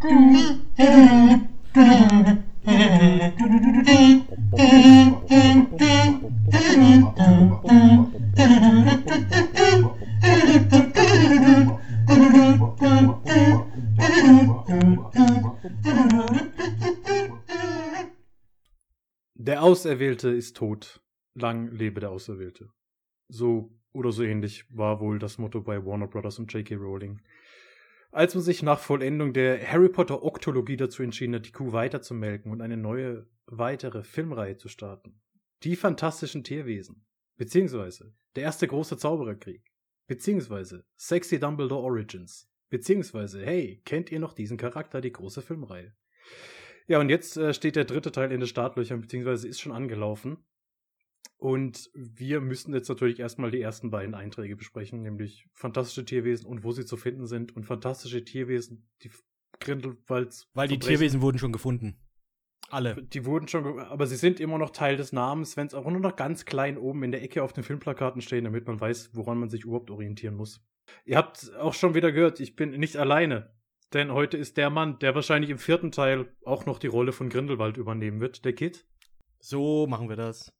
Der Auserwählte ist tot. Lang lebe der Auserwählte. So oder so ähnlich war wohl das Motto bei Warner Brothers und J.K. Rowling. Als man sich nach Vollendung der Harry Potter Oktologie dazu entschieden hat, die Kuh weiterzumelken und eine neue, weitere Filmreihe zu starten. Die fantastischen Tierwesen. Beziehungsweise der erste große Zaubererkrieg. Beziehungsweise Sexy Dumbledore Origins. Beziehungsweise, hey, kennt ihr noch diesen Charakter, die große Filmreihe? Ja, und jetzt äh, steht der dritte Teil in den Startlöchern, beziehungsweise ist schon angelaufen. Und wir müssen jetzt natürlich erstmal die ersten beiden Einträge besprechen, nämlich fantastische Tierwesen und wo sie zu finden sind und fantastische Tierwesen, die Grindelwalds. Weil die Tierwesen wurden schon gefunden. Alle. Die wurden schon, aber sie sind immer noch Teil des Namens, wenn es auch nur noch ganz klein oben in der Ecke auf den Filmplakaten stehen, damit man weiß, woran man sich überhaupt orientieren muss. Ihr habt auch schon wieder gehört, ich bin nicht alleine. Denn heute ist der Mann, der wahrscheinlich im vierten Teil auch noch die Rolle von Grindelwald übernehmen wird, der Kid. So machen wir das.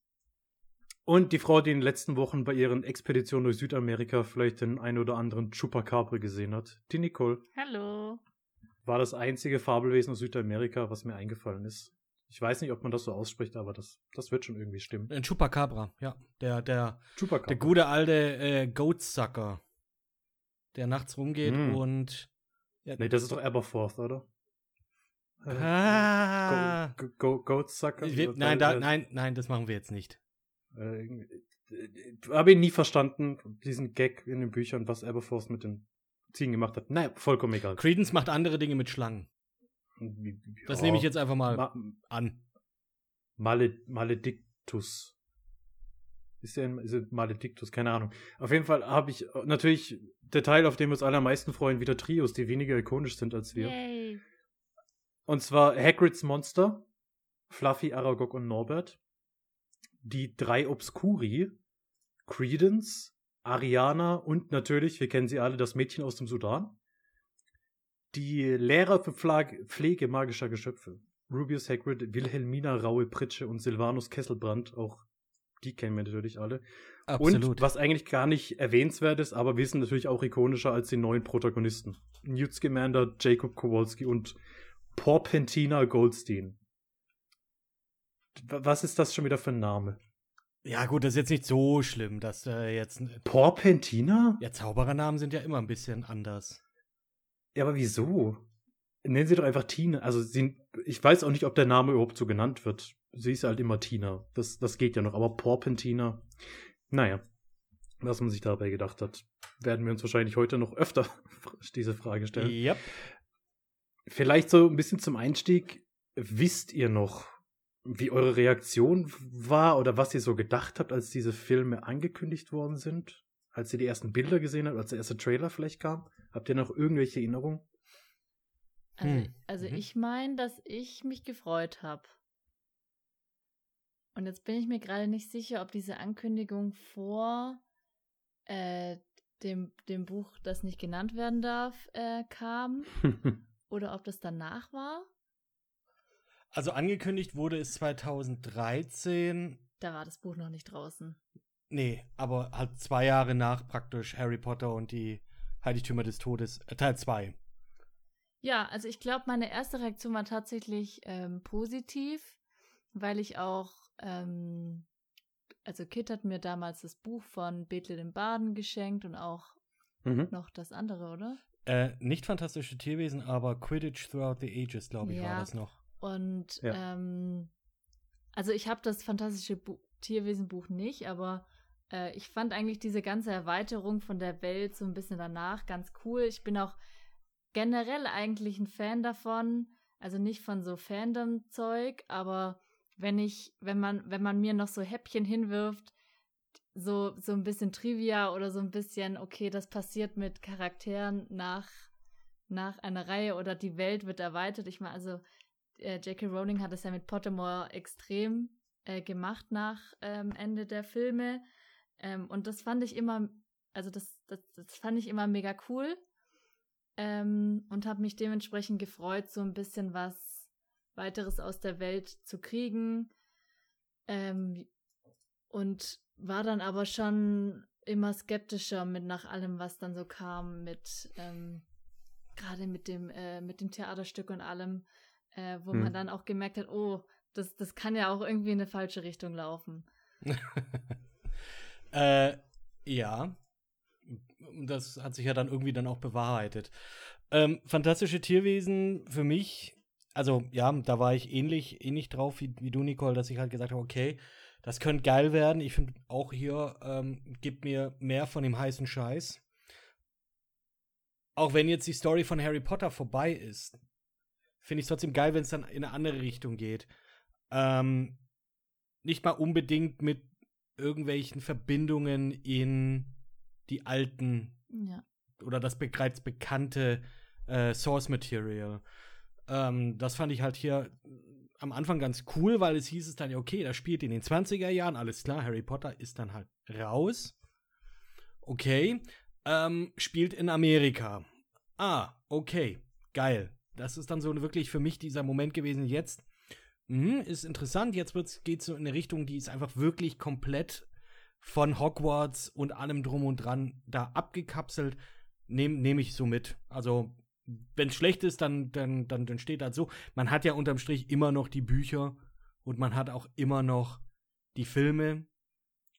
Und die Frau, die in den letzten Wochen bei ihren Expeditionen durch Südamerika vielleicht den ein oder anderen Chupacabra gesehen hat, die Nicole. Hallo. War das einzige Fabelwesen aus Südamerika, was mir eingefallen ist. Ich weiß nicht, ob man das so ausspricht, aber das, das wird schon irgendwie stimmen. Ein Chupacabra, ja. Der, der, Chupacabra. der gute alte äh, Goatsucker, der nachts rumgeht mm. und. Ja, nee, das ist doch Aberforth, oder? Ah. Go, go, Goatsucker? Nein, da, nein, nein, das machen wir jetzt nicht. Äh, Habe ihn nie verstanden, diesen Gag in den Büchern, was Aberforth mit den Ziegen gemacht hat. Naja, vollkommen egal. Credence macht andere Dinge mit Schlangen. Das nehme ich jetzt einfach mal Ma an. Male Maledictus. Ist der ein, ist der Maledictus? Keine Ahnung. Auf jeden Fall habe ich natürlich der Teil, auf dem wir uns alle am meisten freuen, wieder Trios, die weniger ikonisch sind als wir. Yay. Und zwar Hagrids Monster, Fluffy, Aragog und Norbert. Die drei Obscuri, Credence, Ariana und natürlich, wir kennen sie alle, das Mädchen aus dem Sudan die Lehrer für Pflege magischer Geschöpfe. Rubius Hagrid, Wilhelmina Raue Pritsche und Silvanus Kesselbrand, auch die kennen wir natürlich alle. Absolut. Und was eigentlich gar nicht erwähnenswert ist, aber wir sind natürlich auch ikonischer als die neuen Protagonisten. Newt Scamander, Jacob Kowalski und Porpentina Goldstein. Was ist das schon wieder für ein Name? Ja, gut, das ist jetzt nicht so schlimm, dass äh, jetzt. Porpentina? Ja, Zauberernamen sind ja immer ein bisschen anders. Ja, aber wieso? Nennen sie doch einfach Tina. Also, sie, ich weiß auch nicht, ob der Name überhaupt so genannt wird. Sie ist halt immer Tina. Das, das geht ja noch. Aber Porpentina, naja, was man sich dabei gedacht hat, werden wir uns wahrscheinlich heute noch öfter diese Frage stellen. Yep. Vielleicht so ein bisschen zum Einstieg. Wisst ihr noch, wie eure Reaktion war oder was ihr so gedacht habt, als diese Filme angekündigt worden sind? Als ihr die ersten Bilder gesehen habt, als der erste Trailer vielleicht kam? Habt ihr noch irgendwelche Erinnerungen? Also, hm. also mhm. ich meine, dass ich mich gefreut habe. Und jetzt bin ich mir gerade nicht sicher, ob diese Ankündigung vor äh, dem, dem Buch, das nicht genannt werden darf, äh, kam. oder ob das danach war. Also angekündigt wurde es 2013. Da war das Buch noch nicht draußen. Nee, aber halt zwei Jahre nach praktisch Harry Potter und die Heiligtümer des Todes, äh, Teil 2. Ja, also ich glaube, meine erste Reaktion war tatsächlich ähm, positiv, weil ich auch, ähm, also Kit hat mir damals das Buch von Bethel dem Baden geschenkt und auch mhm. noch das andere, oder? Äh, nicht fantastische Tierwesen, aber Quidditch Throughout the Ages, glaube ich, ja. war das noch. Und ja. ähm, also ich habe das fantastische Bu Tierwesenbuch nicht, aber äh, ich fand eigentlich diese ganze Erweiterung von der Welt so ein bisschen danach ganz cool. Ich bin auch generell eigentlich ein Fan davon. Also nicht von so Fandom-Zeug, aber wenn ich, wenn man, wenn man mir noch so Häppchen hinwirft, so, so ein bisschen Trivia oder so ein bisschen, okay, das passiert mit Charakteren nach, nach einer Reihe oder die Welt wird erweitert. Ich meine, also äh, J.K. Rowling hat es ja mit Pottermore extrem äh, gemacht nach ähm, Ende der Filme. Ähm, und das fand ich immer, also das, das, das fand ich immer mega cool. ähm, und habe mich dementsprechend gefreut, so ein bisschen was weiteres aus der Welt zu kriegen. Ähm, und war dann aber schon immer skeptischer mit nach allem, was dann so kam, mit ähm, gerade mit dem, äh, mit dem Theaterstück und allem, äh, wo hm. man dann auch gemerkt hat, oh, das, das kann ja auch irgendwie in eine falsche Richtung laufen. äh, ja. Das hat sich ja dann irgendwie dann auch bewahrheitet. Ähm, fantastische Tierwesen für mich, also ja, da war ich ähnlich, ähnlich drauf wie, wie du, Nicole, dass ich halt gesagt habe, okay, das könnte geil werden. Ich finde auch hier, ähm, gibt mir mehr von dem heißen Scheiß. Auch wenn jetzt die Story von Harry Potter vorbei ist, finde ich es trotzdem geil, wenn es dann in eine andere Richtung geht. Ähm, nicht mal unbedingt mit irgendwelchen Verbindungen in die alten ja. oder das bereits bekannte äh, Source Material. Ähm, das fand ich halt hier am Anfang ganz cool, weil es hieß es dann, ja, okay, das spielt in den 20er Jahren, alles klar, Harry Potter ist dann halt raus. Okay, ähm, spielt in Amerika. Ah, okay, geil. Das ist dann so wirklich für mich dieser Moment gewesen, jetzt mh, ist interessant, jetzt geht es so in eine Richtung, die ist einfach wirklich komplett von Hogwarts und allem drum und dran da abgekapselt. Nehme nehm ich so mit. Also, wenn es schlecht ist, dann, dann, dann, dann steht das so. Man hat ja unterm Strich immer noch die Bücher und man hat auch immer noch die Filme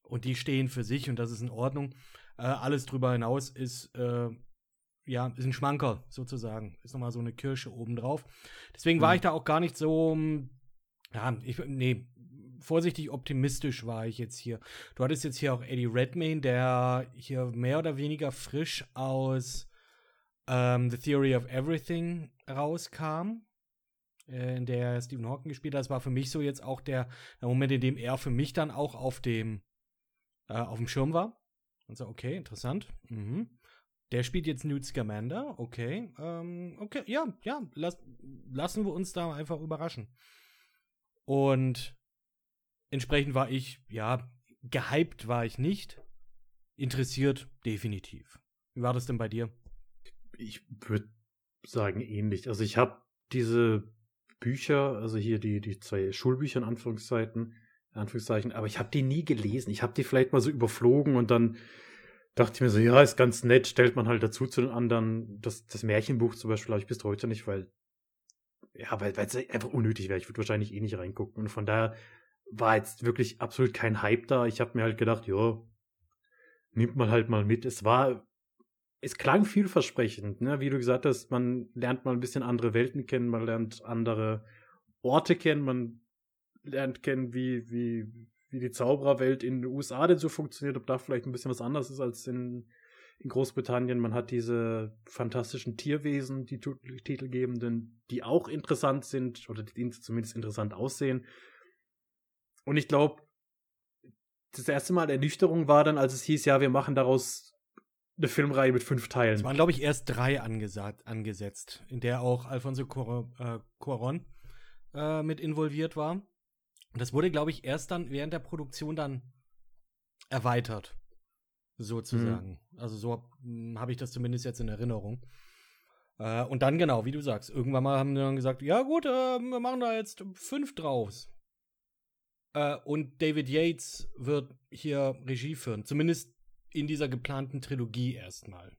und die stehen für sich und das ist in Ordnung. Äh, alles drüber hinaus ist, äh, ja, ist ein Schmanker sozusagen. Ist nochmal so eine Kirsche obendrauf. Deswegen war mhm. ich da auch gar nicht so, ja, ich, nee, vorsichtig optimistisch war ich jetzt hier. Du hattest jetzt hier auch Eddie Redmayne, der hier mehr oder weniger frisch aus ähm, The Theory of Everything rauskam, äh, in der Stephen Hawking gespielt hat. Das war für mich so jetzt auch der, der Moment, in dem er für mich dann auch auf dem, äh, auf dem Schirm war. Und so, okay, interessant. Mhm. Der spielt jetzt Newt Scamander, okay. Ähm, okay, ja, ja, lass, lassen wir uns da einfach überraschen. Und entsprechend war ich, ja, gehypt war ich nicht. Interessiert definitiv. Wie war das denn bei dir? Ich würde sagen ähnlich. Also ich habe diese Bücher, also hier die, die zwei Schulbücher in Anführungszeichen, in Anführungszeichen, aber ich habe die nie gelesen. Ich habe die vielleicht mal so überflogen und dann dachte ich mir so, ja, ist ganz nett, stellt man halt dazu zu den anderen. Das, das Märchenbuch zum Beispiel habe ich bis heute nicht, weil ja, weil es einfach unnötig wäre. Ich würde wahrscheinlich eh nicht reingucken. Und von daher war jetzt wirklich absolut kein Hype da. Ich habe mir halt gedacht, ja, nimmt man halt mal mit. Es war, es klang vielversprechend, ne? Wie du gesagt hast, man lernt mal ein bisschen andere Welten kennen, man lernt andere Orte kennen, man lernt kennen, wie, wie, wie die Zaubererwelt in den USA denn so funktioniert, ob da vielleicht ein bisschen was anderes ist als in, in Großbritannien. Man hat diese fantastischen Tierwesen, die Titelgebenden, die auch interessant sind oder die zumindest interessant aussehen. Und ich glaube, das erste Mal Ernüchterung war dann, als es hieß, ja, wir machen daraus eine Filmreihe mit fünf Teilen. Es waren, glaube ich, erst drei angesagt, angesetzt, in der auch Alfonso Cuarón äh, mit involviert war. Und das wurde, glaube ich, erst dann während der Produktion dann erweitert sozusagen. Mhm. Also so hm, habe ich das zumindest jetzt in Erinnerung. Äh, und dann genau, wie du sagst, irgendwann mal haben die dann gesagt, ja gut, äh, wir machen da jetzt fünf draus. Äh, und David Yates wird hier Regie führen, zumindest in dieser geplanten Trilogie erstmal.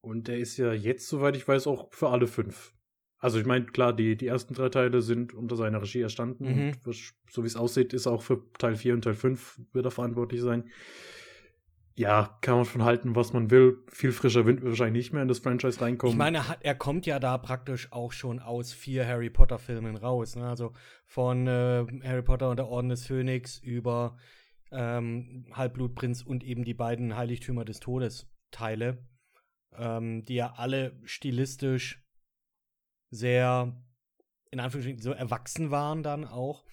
Und der ist ja jetzt, soweit ich weiß, auch für alle fünf. Also ich meine, klar, die, die ersten drei Teile sind unter seiner Regie erstanden. Mhm. Und so wie es aussieht, ist auch für Teil 4 und Teil 5 wird er verantwortlich sein. Ja, kann man von halten, was man will. Viel frischer Wind wird wahrscheinlich nicht mehr in das Franchise reinkommen. Ich meine, er, kommt ja da praktisch auch schon aus vier Harry Potter-Filmen raus. Ne? Also von äh, Harry Potter und der Orden des Phönix über ähm, Halbblutprinz und eben die beiden Heiligtümer des Todes Teile, ähm, die ja alle stilistisch sehr, in Anführungsstrichen, so erwachsen waren dann auch.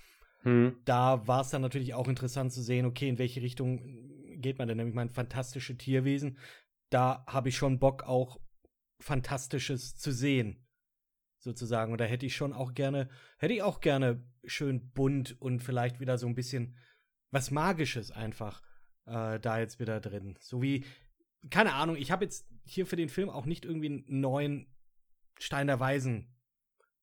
Hm. Da war es dann natürlich auch interessant zu sehen, okay, in welche Richtung geht man denn? Nämlich mein fantastische Tierwesen. Da habe ich schon Bock, auch Fantastisches zu sehen. Sozusagen. Und da hätte ich schon auch gerne, hätte ich auch gerne schön bunt und vielleicht wieder so ein bisschen was Magisches einfach äh, da jetzt wieder drin. So wie, keine Ahnung, ich habe jetzt hier für den Film auch nicht irgendwie einen neuen Stein der Weisen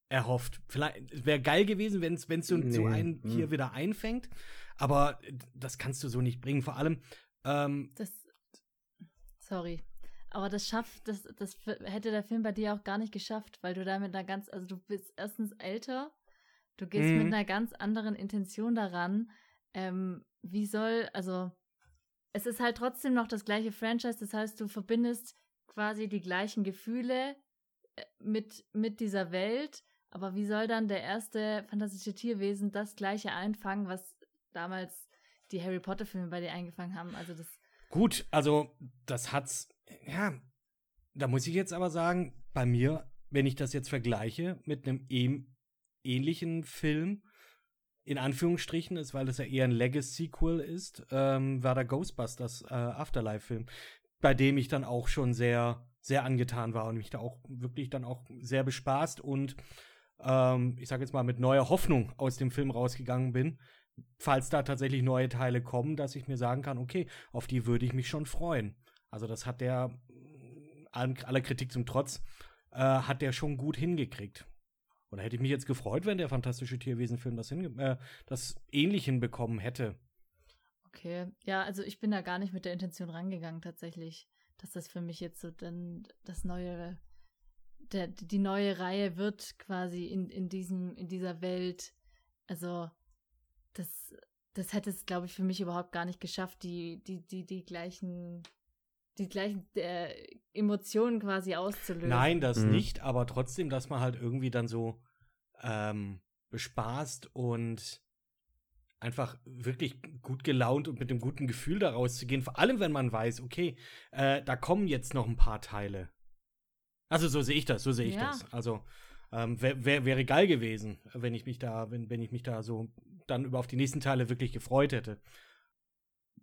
erhofft. Vielleicht wäre geil gewesen, wenn es so, nee. so einen hier hm. wieder einfängt. Aber das kannst du so nicht bringen. Vor allem. Ähm, das, sorry. Aber das schafft, das, das hätte der Film bei dir auch gar nicht geschafft, weil du damit da ganz, also du bist erstens älter, du gehst mhm. mit einer ganz anderen Intention daran. Ähm, wie soll, also es ist halt trotzdem noch das gleiche Franchise, das heißt, du verbindest quasi die gleichen Gefühle mit, mit dieser Welt, aber wie soll dann der erste fantastische Tierwesen das gleiche einfangen, was damals die Harry Potter Filme bei dir eingefangen haben? Also das Gut, also das hat's ja, da muss ich jetzt aber sagen, bei mir, wenn ich das jetzt vergleiche mit einem ähnlichen Film, in Anführungsstrichen ist, weil das ja eher ein Legacy-Sequel ist, ähm, war der Ghostbusters äh, Afterlife-Film, bei dem ich dann auch schon sehr, sehr angetan war und mich da auch wirklich dann auch sehr bespaßt und ähm, ich sage jetzt mal mit neuer Hoffnung aus dem Film rausgegangen bin, falls da tatsächlich neue Teile kommen, dass ich mir sagen kann, okay, auf die würde ich mich schon freuen. Also das hat der aller Kritik zum Trotz, äh, hat der schon gut hingekriegt. Oder hätte ich mich jetzt gefreut, wenn der fantastische Tierwesen-Film das, äh, das ähnlich hinbekommen hätte. Okay, ja, also ich bin da gar nicht mit der Intention rangegangen, tatsächlich, dass das für mich jetzt so dann das neue, der, die neue Reihe wird quasi in, in diesem, in dieser Welt. Also, das, das hätte es, glaube ich, für mich überhaupt gar nicht geschafft, die, die, die, die gleichen die gleichen äh, Emotionen quasi auszulösen. Nein, das mhm. nicht, aber trotzdem, dass man halt irgendwie dann so ähm, bespaßt und einfach wirklich gut gelaunt und mit einem guten Gefühl daraus zu gehen. Vor allem, wenn man weiß, okay, äh, da kommen jetzt noch ein paar Teile. Also so sehe ich das, so sehe ich ja. das. Also ähm, wär, wär, wäre geil gewesen, wenn ich mich da, wenn, wenn ich mich da so dann über auf die nächsten Teile wirklich gefreut hätte.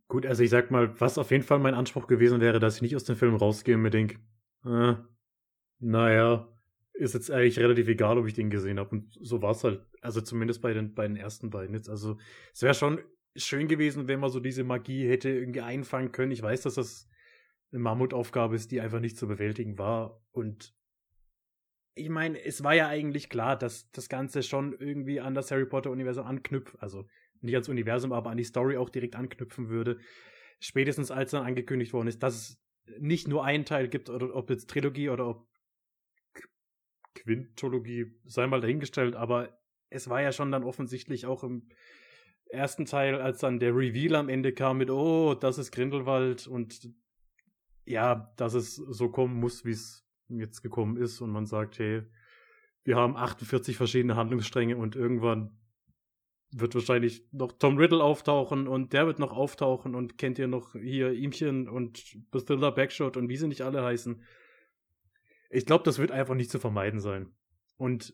Gut, also ich sag mal, was auf jeden Fall mein Anspruch gewesen wäre, dass ich nicht aus dem Film rausgehe und mir denke, äh, naja, ist jetzt eigentlich relativ egal, ob ich den gesehen habe. Und so war es halt. Also zumindest bei den, bei den ersten beiden jetzt. Also es wäre schon schön gewesen, wenn man so diese Magie hätte irgendwie einfangen können. Ich weiß, dass das eine Mammutaufgabe ist, die einfach nicht zu bewältigen war. Und ich meine, es war ja eigentlich klar, dass das Ganze schon irgendwie an das Harry Potter-Universum anknüpft. Also nicht ans Universum, aber an die Story auch direkt anknüpfen würde. Spätestens als dann angekündigt worden ist, dass es nicht nur einen Teil gibt, oder ob jetzt Trilogie oder ob Quintologie, sei mal dahingestellt, aber es war ja schon dann offensichtlich auch im ersten Teil, als dann der Reveal am Ende kam mit, oh, das ist Grindelwald und ja, dass es so kommen muss, wie es jetzt gekommen ist und man sagt, hey, wir haben 48 verschiedene Handlungsstränge und irgendwann wird wahrscheinlich noch Tom Riddle auftauchen und der wird noch auftauchen und kennt ihr noch hier Ihmchen und Bastilla Backshot und wie sie nicht alle heißen. Ich glaube, das wird einfach nicht zu vermeiden sein. Und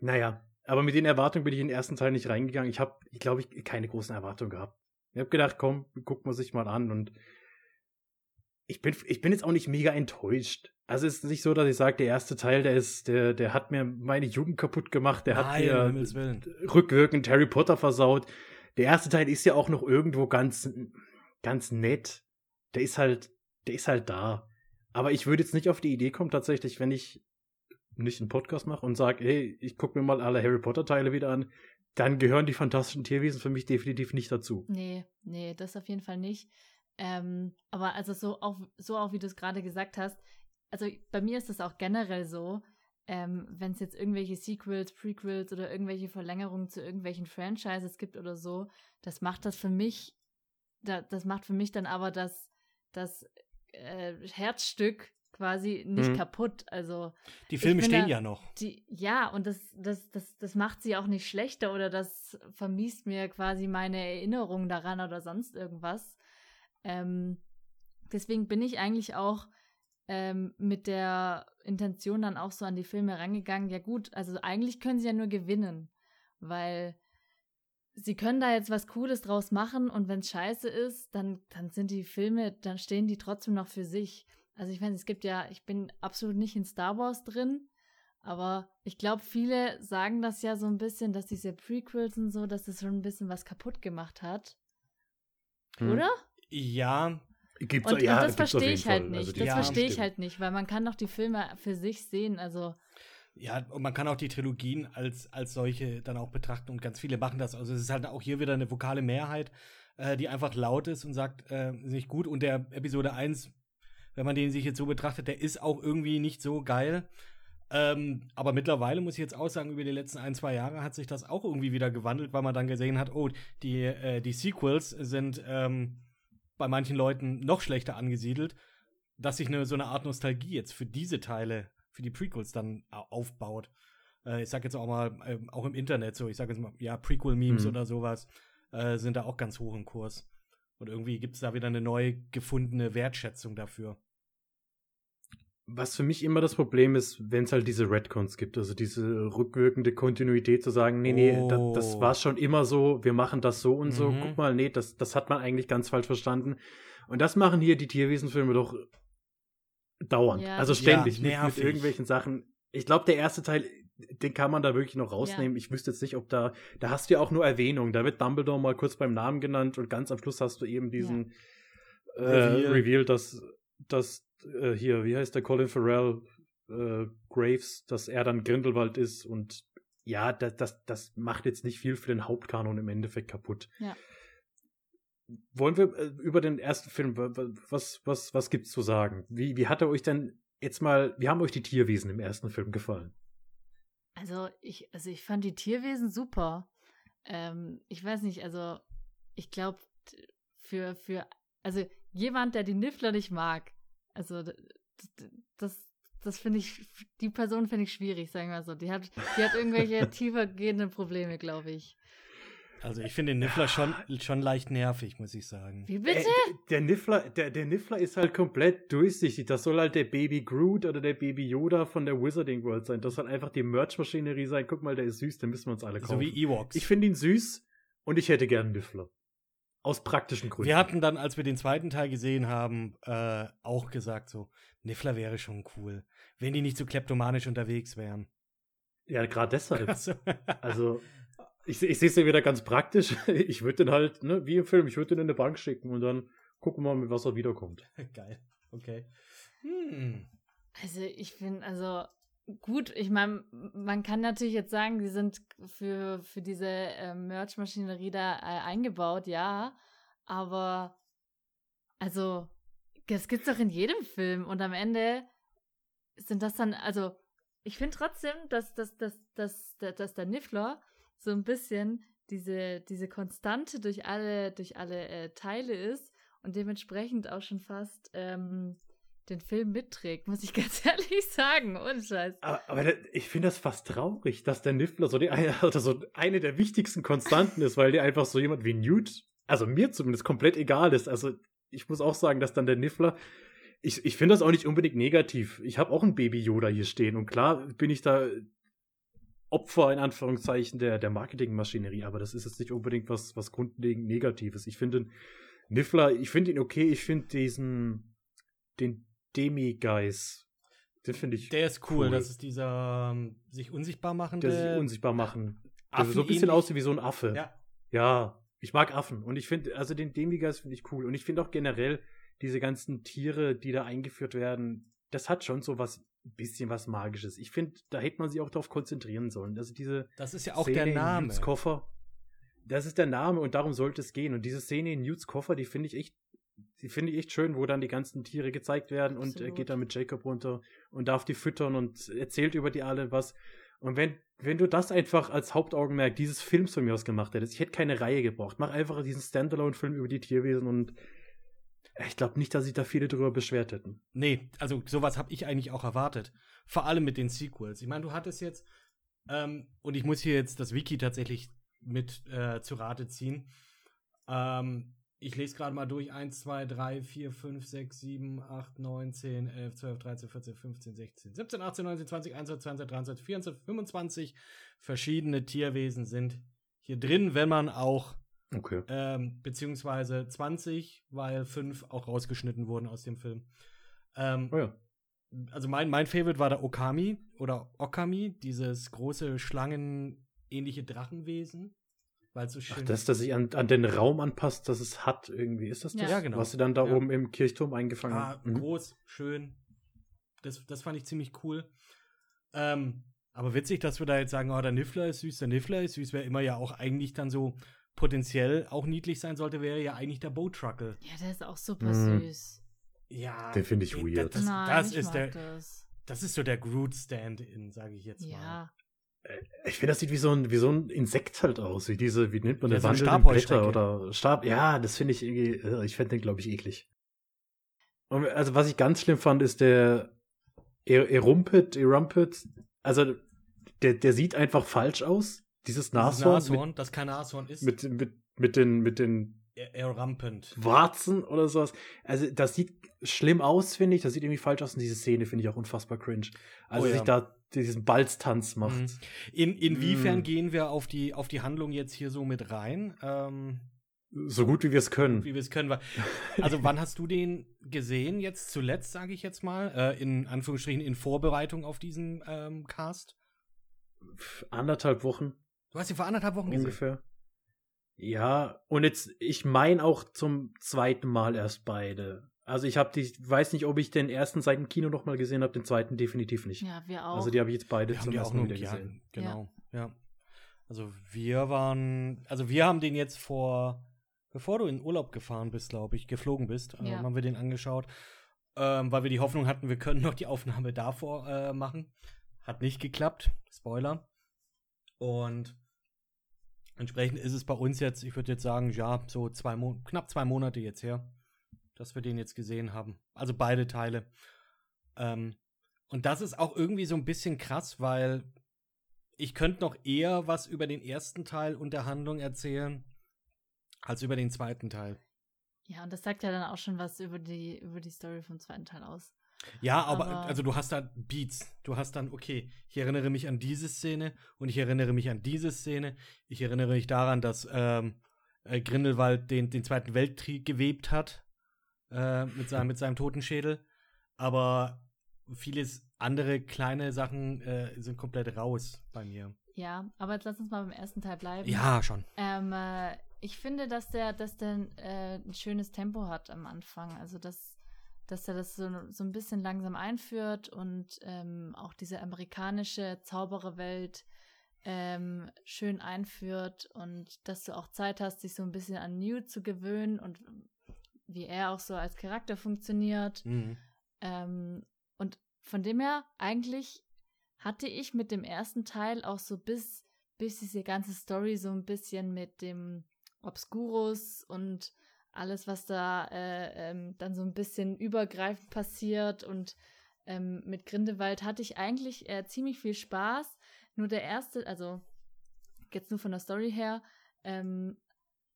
naja, aber mit den Erwartungen bin ich in den ersten Teil nicht reingegangen. Ich habe, ich glaube, ich keine großen Erwartungen gehabt. Ich habe gedacht, komm, guck man sich mal an und ich bin, ich bin jetzt auch nicht mega enttäuscht. Also es ist nicht so, dass ich sage, der erste Teil, der ist, der, der hat mir meine Jugend kaputt gemacht, der Nein, hat mir rückwirkend Harry Potter versaut. Der erste Teil ist ja auch noch irgendwo ganz, ganz nett. Der ist halt, der ist halt da. Aber ich würde jetzt nicht auf die Idee kommen, tatsächlich, wenn ich nicht einen Podcast mache und sage, hey, ich gucke mir mal alle Harry Potter Teile wieder an, dann gehören die fantastischen Tierwesen für mich definitiv nicht dazu. Nee, nee, das auf jeden Fall nicht. Ähm, aber also so auch, so auch wie du es gerade gesagt hast, also bei mir ist das auch generell so, ähm, wenn es jetzt irgendwelche Sequels, Prequels oder irgendwelche Verlängerungen zu irgendwelchen Franchises gibt oder so, das macht das für mich, da, das macht für mich dann aber das, das äh, Herzstück quasi nicht mhm. kaputt. Also die Filme stehen da, ja noch. Die, ja, und das, das, das, das macht sie auch nicht schlechter oder das vermiest mir quasi meine Erinnerung daran oder sonst irgendwas. Ähm, deswegen bin ich eigentlich auch ähm, mit der Intention dann auch so an die Filme rangegangen, ja gut, also eigentlich können sie ja nur gewinnen, weil sie können da jetzt was Cooles draus machen und wenn es scheiße ist, dann, dann sind die Filme, dann stehen die trotzdem noch für sich. Also ich meine, es gibt ja, ich bin absolut nicht in Star Wars drin, aber ich glaube, viele sagen das ja so ein bisschen, dass diese Prequels und so, dass das schon ein bisschen was kaputt gemacht hat. Hm. Oder? Ja, Gibt's, Und, ja, und das verstehe ich halt Fall. nicht. Also das Ja, verstehe ich halt nicht, weil man kann doch die Filme für sich sehen. Also Ja, und man kann auch die Trilogien als, als solche dann auch betrachten und ganz viele machen das. Also es ist halt auch hier wieder eine vokale Mehrheit, äh, die einfach laut ist und sagt, äh, nicht gut. Und der Episode 1, wenn man den sich jetzt so betrachtet, der ist auch irgendwie nicht so geil. Ähm, aber mittlerweile muss ich jetzt auch sagen, über die letzten ein, zwei Jahre hat sich das auch irgendwie wieder gewandelt, weil man dann gesehen hat, oh, die, äh, die Sequels sind ähm, bei manchen Leuten noch schlechter angesiedelt, dass sich eine, so eine Art Nostalgie jetzt für diese Teile, für die Prequels dann au- aufbaut. Äh, ich sag jetzt auch mal, ähm, auch im Internet so, ich sag jetzt mal, ja, Prequel-Memes Mhm. oder sowas äh, sind da auch ganz hoch im Kurs. Und irgendwie gibt es da wieder eine neu gefundene Wertschätzung dafür. Was für mich immer das Problem ist, wenn es halt diese Redcons gibt, also diese rückwirkende Kontinuität zu sagen, nee, nee, da, das Oh. war schon immer so, wir machen das so und so, Mhm. guck mal, nee, das, das hat man eigentlich ganz falsch verstanden. Und das machen hier die Tierwesenfilme doch dauernd, Ja, also ständig Ja, mit, irgendwelchen Sachen. Ich glaube, der erste Teil, den kann man da wirklich noch rausnehmen. Ich wüsste jetzt nicht, ob da, da hast du ja auch nur Erwähnung, da wird Dumbledore mal kurz beim Namen genannt und ganz am Schluss hast du eben diesen äh, Reveal. Reveal, dass, dass äh, hier, wie heißt der Colin Farrell äh, Graves, dass er dann Grindelwald ist und ja, das, das, das macht jetzt nicht viel für den Hauptkanon im Endeffekt kaputt. Ja. Wollen wir äh, über den ersten Film, wa- wa- was, was, was gibt's zu sagen? Wie, wie hat er euch denn jetzt mal, wie haben euch die Tierwesen im ersten Film gefallen? Also ich, also ich fand die Tierwesen super. Ähm, ich weiß nicht, also ich glaube, für, für, also jemand, der die Niffler nicht mag, also das, das finde ich, die Person finde ich schwierig, sagen wir so. Die hat, die hat irgendwelche tiefergehenden Probleme, glaube ich. Also ich finde den Niffler schon, schon leicht nervig, muss ich sagen. Wie bitte? Äh, der Niffler, der, der Niffler ist halt komplett durchsichtig. Das soll halt der Baby Groot oder der Baby Yoda von der Wizarding World sein. Das soll einfach die Merch-Maschinerie sein. Guck mal, der ist süß, den müssen wir uns alle kaufen. So wie Ewoks. ich finde ihn süß und ich hätte gern einen Niffler. Aus praktischen Gründen. Wir hatten dann, als wir den zweiten Teil gesehen haben, äh, auch gesagt, so, Niffler wäre schon cool, wenn die nicht so kleptomanisch unterwegs wären. ja, gerade deshalb. Also, Also, ich, ich sehe es ja wieder ganz praktisch. Ich würde den halt, ne, wie im Film, ich würde den in eine Bank schicken und dann gucken wir mal, mit was er wiederkommt. geil. Okay. Hm. Also ich finde, also gut, ich meine, man kann natürlich jetzt sagen, die sind für, für diese äh, Merch-Maschinerie da äh, eingebaut, ja, aber also das gibt's doch in jedem Film und am Ende sind das dann, also ich finde trotzdem, dass, dass, dass, dass, dass, dass der Niffler so ein bisschen diese, diese Konstante durch alle, durch alle äh, Teile ist und dementsprechend auch schon fast ähm, den Film mitträgt, muss ich ganz ehrlich sagen. Ohne Scheiß. Aber, aber ich finde das fast traurig, dass der Niffler so, die, oder so eine der wichtigsten Konstanten ist, weil der einfach so jemand wie Newt, also mir zumindest komplett egal ist. Also ich muss auch sagen, dass dann der Niffler, ich, ich finde das auch nicht unbedingt negativ. Ich habe auch ein Baby Yoda hier stehen und klar bin ich da Opfer in Anführungszeichen der, der Marketingmaschinerie, aber das ist jetzt nicht unbedingt was, was grundlegend Negatives. Ich finde den Niffler, ich finde ihn okay, ich finde diesen, den Demi-Guys, den finde ich Der ist cool. Cool. Das ist dieser ähm, sich unsichtbar machende. der sich unsichtbar machen. Der Affen so ein bisschen aussieht wie so ein Affe. Ja. Ja, ich mag Affen. Und ich finde, also den Demigeist finde ich cool. Und ich finde auch generell diese ganzen Tiere, die da eingeführt werden, das hat schon so was, bisschen was Magisches. Ich finde, da hätte man sich auch darauf konzentrieren sollen. Also diese Das ist ja auch Szene der Name. Newts Koffer, das ist der Name und darum sollte es gehen. Und diese Szene in Newts Koffer, die finde ich echt, die finde ich echt schön, wo dann die ganzen Tiere gezeigt werden und er Absolut. geht dann mit Jacob runter und darf die füttern und erzählt über die alle was. Und wenn, wenn du das einfach als Hauptaugenmerk dieses Films von mir aus gemacht hättest, ich hätte keine Reihe gebraucht. Mach einfach diesen Standalone-Film über die Tierwesen und ich glaube nicht, dass sich da viele drüber beschwert hätten. Nee, also sowas habe ich eigentlich auch erwartet. Vor allem mit den Sequels. Ich meine, du hattest jetzt, ähm, und ich muss hier jetzt das Wiki tatsächlich mit äh, zu Rate ziehen. Ähm, ich lese gerade mal durch. 1, 2, 3, 4, 5, 6, 7, 8, 9, 10, 11, 12, 13, 14, 15, 16, 17, 18, 19, 20, 21, 22, 23, 24, 25 verschiedene Tierwesen sind hier drin, wenn man auch Okay. ähm, beziehungsweise 20, weil fünf auch rausgeschnitten wurden aus dem Film. Ähm, Oh ja. also mein, mein Favorite war der Okami oder Okami, dieses große schlangenähnliche Drachenwesen. weil es so schön Ach, das, dass sich an, an den Raum anpasst, dass es hat irgendwie. Ist das das? Ja, genau. Was sie dann da Ja. oben im Kirchturm eingefangen Ah, haben. Mhm. groß, schön. Das, das fand ich ziemlich cool. Ähm, aber witzig, dass wir da jetzt sagen, oh, der Niffler ist süß, der Niffler ist süß, wer immer ja auch eigentlich dann so potenziell auch niedlich sein sollte, wäre ja eigentlich der Boatruckle. Ja, der ist auch super Mhm. süß. Ja. Den finde ich äh, weird. Das, Nein, das ich ist mag der, das. das ist so der Groot-Stand-in, sage ich jetzt mal. Ja. Ich finde, das sieht wie so ein, wie so ein Insekt halt aus. Wie diese, wie nennt man Ja, das? so Stabheuschrecke. oder Stab. Ja, das finde ich irgendwie, äh, ich fände den, glaube ich, eklig. Und also, was ich ganz schlimm fand, ist der Er- Erumpet, Erumpet. Also, der, der sieht einfach falsch aus. Dieses Dieses Nashorn, Nashorn, das kein Nashorn ist, Mit, mit, mit, mit den, mit den er, er rampend. Warzen oder sowas. Also, das sieht schlimm aus, finde ich. Das sieht irgendwie falsch aus. Und diese Szene finde ich auch unfassbar cringe. Also, Oh ja. sich da diesen Balztanz macht. Mhm. In, inwiefern Mm. gehen wir auf die, auf die Handlung jetzt hier so mit rein? Ähm, So gut wie wir es können. wie wir es können. Also, wann hast du den gesehen? Jetzt zuletzt, sage ich jetzt mal, äh, in Anführungsstrichen in Vorbereitung auf diesen ähm, Cast? Anderthalb Wochen. Du hast ihn vor anderthalb Wochen gesehen. ungefähr. Ja, und jetzt, ich meine auch zum zweiten Mal erst beide. Also ich habe die, weiß nicht, ob ich den ersten seit dem Kino noch mal gesehen habe, den zweiten definitiv nicht. Ja, wir auch. also die habe ich jetzt beide Wir zum ersten Mal wieder ja, gesehen. Genau, ja. Also wir waren, also wir haben den jetzt vor, bevor du in Urlaub gefahren bist, glaube ich, geflogen bist, äh, Ja. haben wir den angeschaut, ähm, weil wir die Hoffnung hatten, wir können noch die Aufnahme davor äh, machen. Hat nicht geklappt, Spoiler. Und entsprechend ist es bei uns jetzt, ich würde jetzt sagen, ja, so zwei Mo knapp zwei Monate jetzt her, dass wir den jetzt gesehen haben. Also beide Teile. Ähm, und das ist auch irgendwie so ein bisschen krass, weil ich könnte noch eher was über den ersten Teil und der Handlung erzählen, als über den zweiten Teil. ja, und das sagt ja dann auch schon was über die, über die Story vom zweiten Teil aus. Ja, aber, Aber- also du hast da Beats. Du hast dann, okay, ich erinnere mich an diese Szene und ich erinnere mich an diese Szene. Ich erinnere mich daran, dass ähm, äh, Grindelwald den, den Zweiten Weltkrieg gewebt hat äh, mit, seinem, mit seinem Totenschädel. Aber vieles andere kleine Sachen äh, sind komplett raus bei mir. Ja, aber jetzt lass uns mal beim ersten Teil bleiben. Ja, schon. Ähm, äh, ich finde, dass der, dass der äh, ein schönes Tempo hat am Anfang. Also, dass, dass er das so, so ein bisschen langsam einführt und ähm, auch diese amerikanische Zaubererwelt ähm, schön einführt und dass du auch Zeit hast, dich so ein bisschen an Newt zu gewöhnen und wie er auch so als Charakter funktioniert. Mhm. Ähm, und von dem her, eigentlich hatte ich mit dem ersten Teil auch so bis, bis diese ganze Story so ein bisschen mit dem Obscurus und alles, was da äh, ähm, dann so ein bisschen übergreifend passiert und ähm, mit Grindelwald hatte ich eigentlich äh, ziemlich viel Spaß. Nur der erste, also jetzt nur von der Story her, ähm,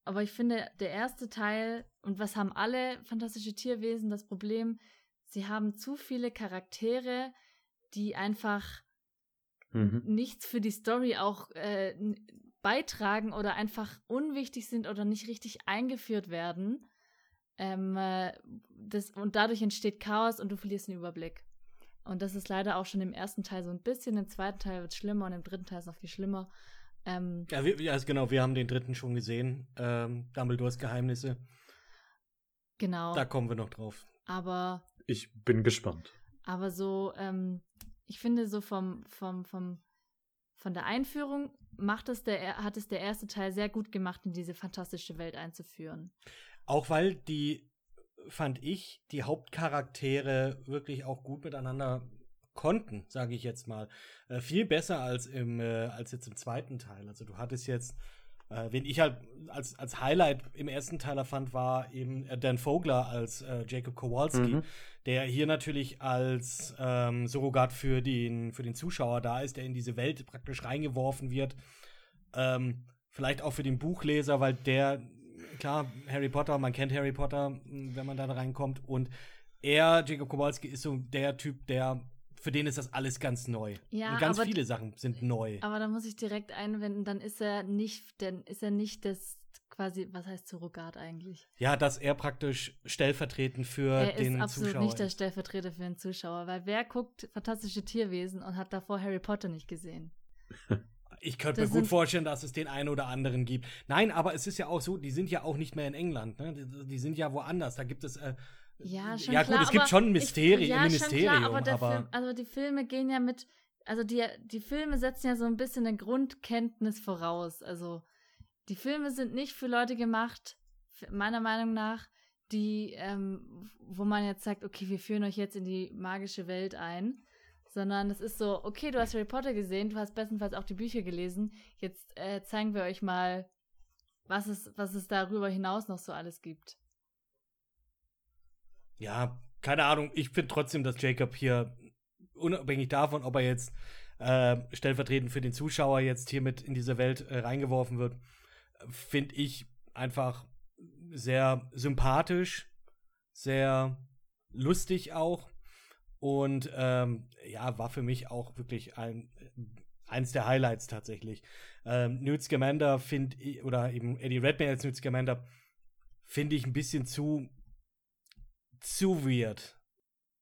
aber ich finde, der erste Teil, und was haben alle fantastische Tierwesen das Problem, sie haben zu viele Charaktere, die einfach Mhm. nichts für die Story auch äh, beitragen oder einfach unwichtig sind oder nicht richtig eingeführt werden. Ähm, äh, das, und dadurch entsteht Chaos und du verlierst den Überblick. Und das ist leider auch schon im ersten Teil so ein bisschen, im zweiten Teil wird es schlimmer und im dritten Teil ist es noch viel schlimmer. Ähm, Ja, wir, also genau, wir haben den dritten schon gesehen. Ähm, Dumbledores Geheimnisse. genau. Da kommen wir noch drauf. Aber Ich bin gespannt. Aber so, ähm, ich finde so vom, vom, vom, von der Einführung macht es der, hat es der erste Teil sehr gut gemacht, in diese fantastische Welt einzuführen. Auch weil die, fand ich, die Hauptcharaktere wirklich auch gut miteinander konnten, sage ich jetzt mal. Äh, viel besser als im, äh, als jetzt im zweiten Teil. Also du hattest jetzt, äh, wen ich halt als, als Highlight im ersten Teil fand, war eben äh, Dan Vogler als äh, Jacob Kowalski, Mhm. der hier natürlich als ähm, Surrogat für den, für den Zuschauer da ist, der in diese Welt praktisch reingeworfen wird. Ähm, vielleicht auch für den Buchleser, weil der, klar, Harry Potter, man kennt Harry Potter, mh, wenn man da reinkommt. Und er, Jacob Kowalski, ist so der Typ, der, für den ist das alles ganz neu. Ja, Und ganz aber- viele Sachen sind neu. Aber da muss ich direkt einwenden, dann ist er nicht, dann ist er nicht das quasi, was heißt Surrogat eigentlich? Ja, dass er praktisch stellvertretend für er den ist absolut Zuschauer nicht der. Stellvertreter für den Zuschauer, weil wer guckt fantastische Tierwesen und hat davor Harry Potter nicht gesehen? Ich könnte mir gut vorstellen, dass es den einen oder anderen gibt. Nein, aber es ist ja auch so, die sind ja auch nicht mehr in England, ne? Die, die sind ja woanders. Da gibt es. Äh, ja, schon ja, klar, gut, es gibt schon ein Mysteri ich, ja, Ministerium. Klar, aber, aber Film, also die Filme gehen ja mit. Also die, die Filme setzen ja so ein bisschen eine Grundkenntnis voraus. Also die Filme sind nicht für Leute gemacht, meiner Meinung nach, die, ähm, wo man jetzt sagt, okay, wir führen euch jetzt in die magische Welt ein, sondern es ist so, okay, du hast Harry Potter gesehen, du hast bestenfalls auch die Bücher gelesen, jetzt äh, zeigen wir euch mal, was es, was es darüber hinaus noch so alles gibt. Ja, keine Ahnung, ich finde trotzdem, dass Jacob hier, unabhängig davon, ob er jetzt äh, stellvertretend für den Zuschauer jetzt hier mit in diese Welt äh, reingeworfen wird, finde ich einfach sehr sympathisch, sehr lustig auch. Und ähm, ja, war für mich auch wirklich ein, eins der Highlights tatsächlich. Ähm, Newt Scamander finde ich, oder eben Eddie Redmayne als Newt Scamander, finde ich ein bisschen zu, zu weird.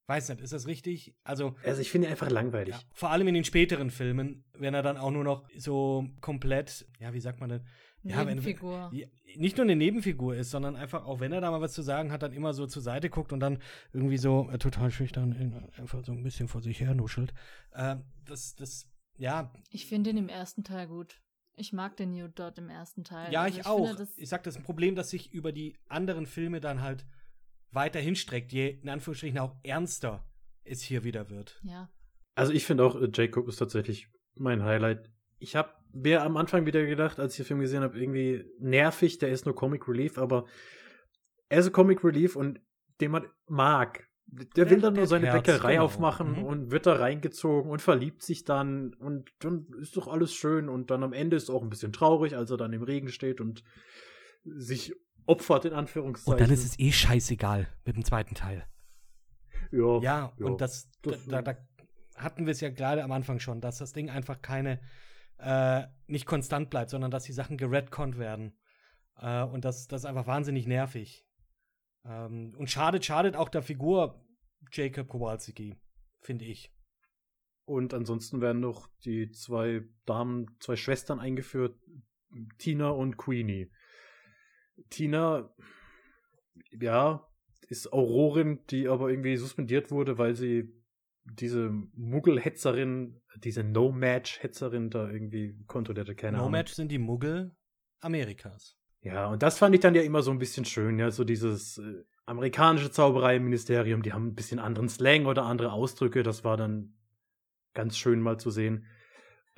Weiß nicht, ist das richtig? Also, also ich finde ihn einfach langweilig. Ja, vor allem in den späteren Filmen, wenn er dann auch nur noch so komplett, ja, wie sagt man denn, Nebenfigur. Ja, wenn, nicht nur eine Nebenfigur ist, sondern einfach auch, wenn er da mal was zu sagen hat, dann immer so zur Seite guckt und dann irgendwie so äh, total schüchtern einfach so ein bisschen vor sich her nuschelt. Äh, das, das, ja. Ich finde ihn im ersten Teil gut. Ich mag den Newt dort im ersten Teil. Ja, also ich, ich, auch. Finde, ich sag, das ist ein Problem, das sich über die anderen Filme dann halt weiter hinstreckt, je in Anführungsstrichen auch ernster es hier wieder wird. Ja. Also ich finde auch, äh, Jacob ist tatsächlich mein Highlight. Ich habe mir am Anfang wieder gedacht, als ich den Film gesehen habe, irgendwie nervig, der ist nur Comic Relief, aber er ist Comic Relief und den man mag. Der, der will dann nur seine Herz, Bäckerei genau. aufmachen mhm. und wird da reingezogen und verliebt sich dann und dann ist doch alles schön und dann am Ende ist es auch ein bisschen traurig, als er dann im Regen steht und sich opfert, in Anführungszeichen. Und dann ist es eh scheißegal mit dem zweiten Teil. Ja, ja, ja und das, das da, da, hatten wir es ja gerade am Anfang schon, dass das Ding einfach keine äh, nicht konstant bleibt, sondern dass die Sachen geredconnt werden. Äh, und das, das ist einfach wahnsinnig nervig. Ähm, und schadet, schadet auch der Figur Jacob Kowalski, finde ich. Und ansonsten werden noch die zwei Damen, zwei Schwestern eingeführt, Tina und Queenie. Tina, ja, ist Aurorin, die aber irgendwie suspendiert wurde, weil sie diese Muggelhetzerin, diese No-Match-Hetzerin da irgendwie kontrollierte, keine no Ahnung. No-Match sind die Muggel Amerikas. Ja, und das fand ich dann ja immer so ein bisschen schön, ja, so dieses äh, amerikanische Zaubereiministerium, die haben ein bisschen anderen Slang oder andere Ausdrücke, das war dann ganz schön mal zu sehen.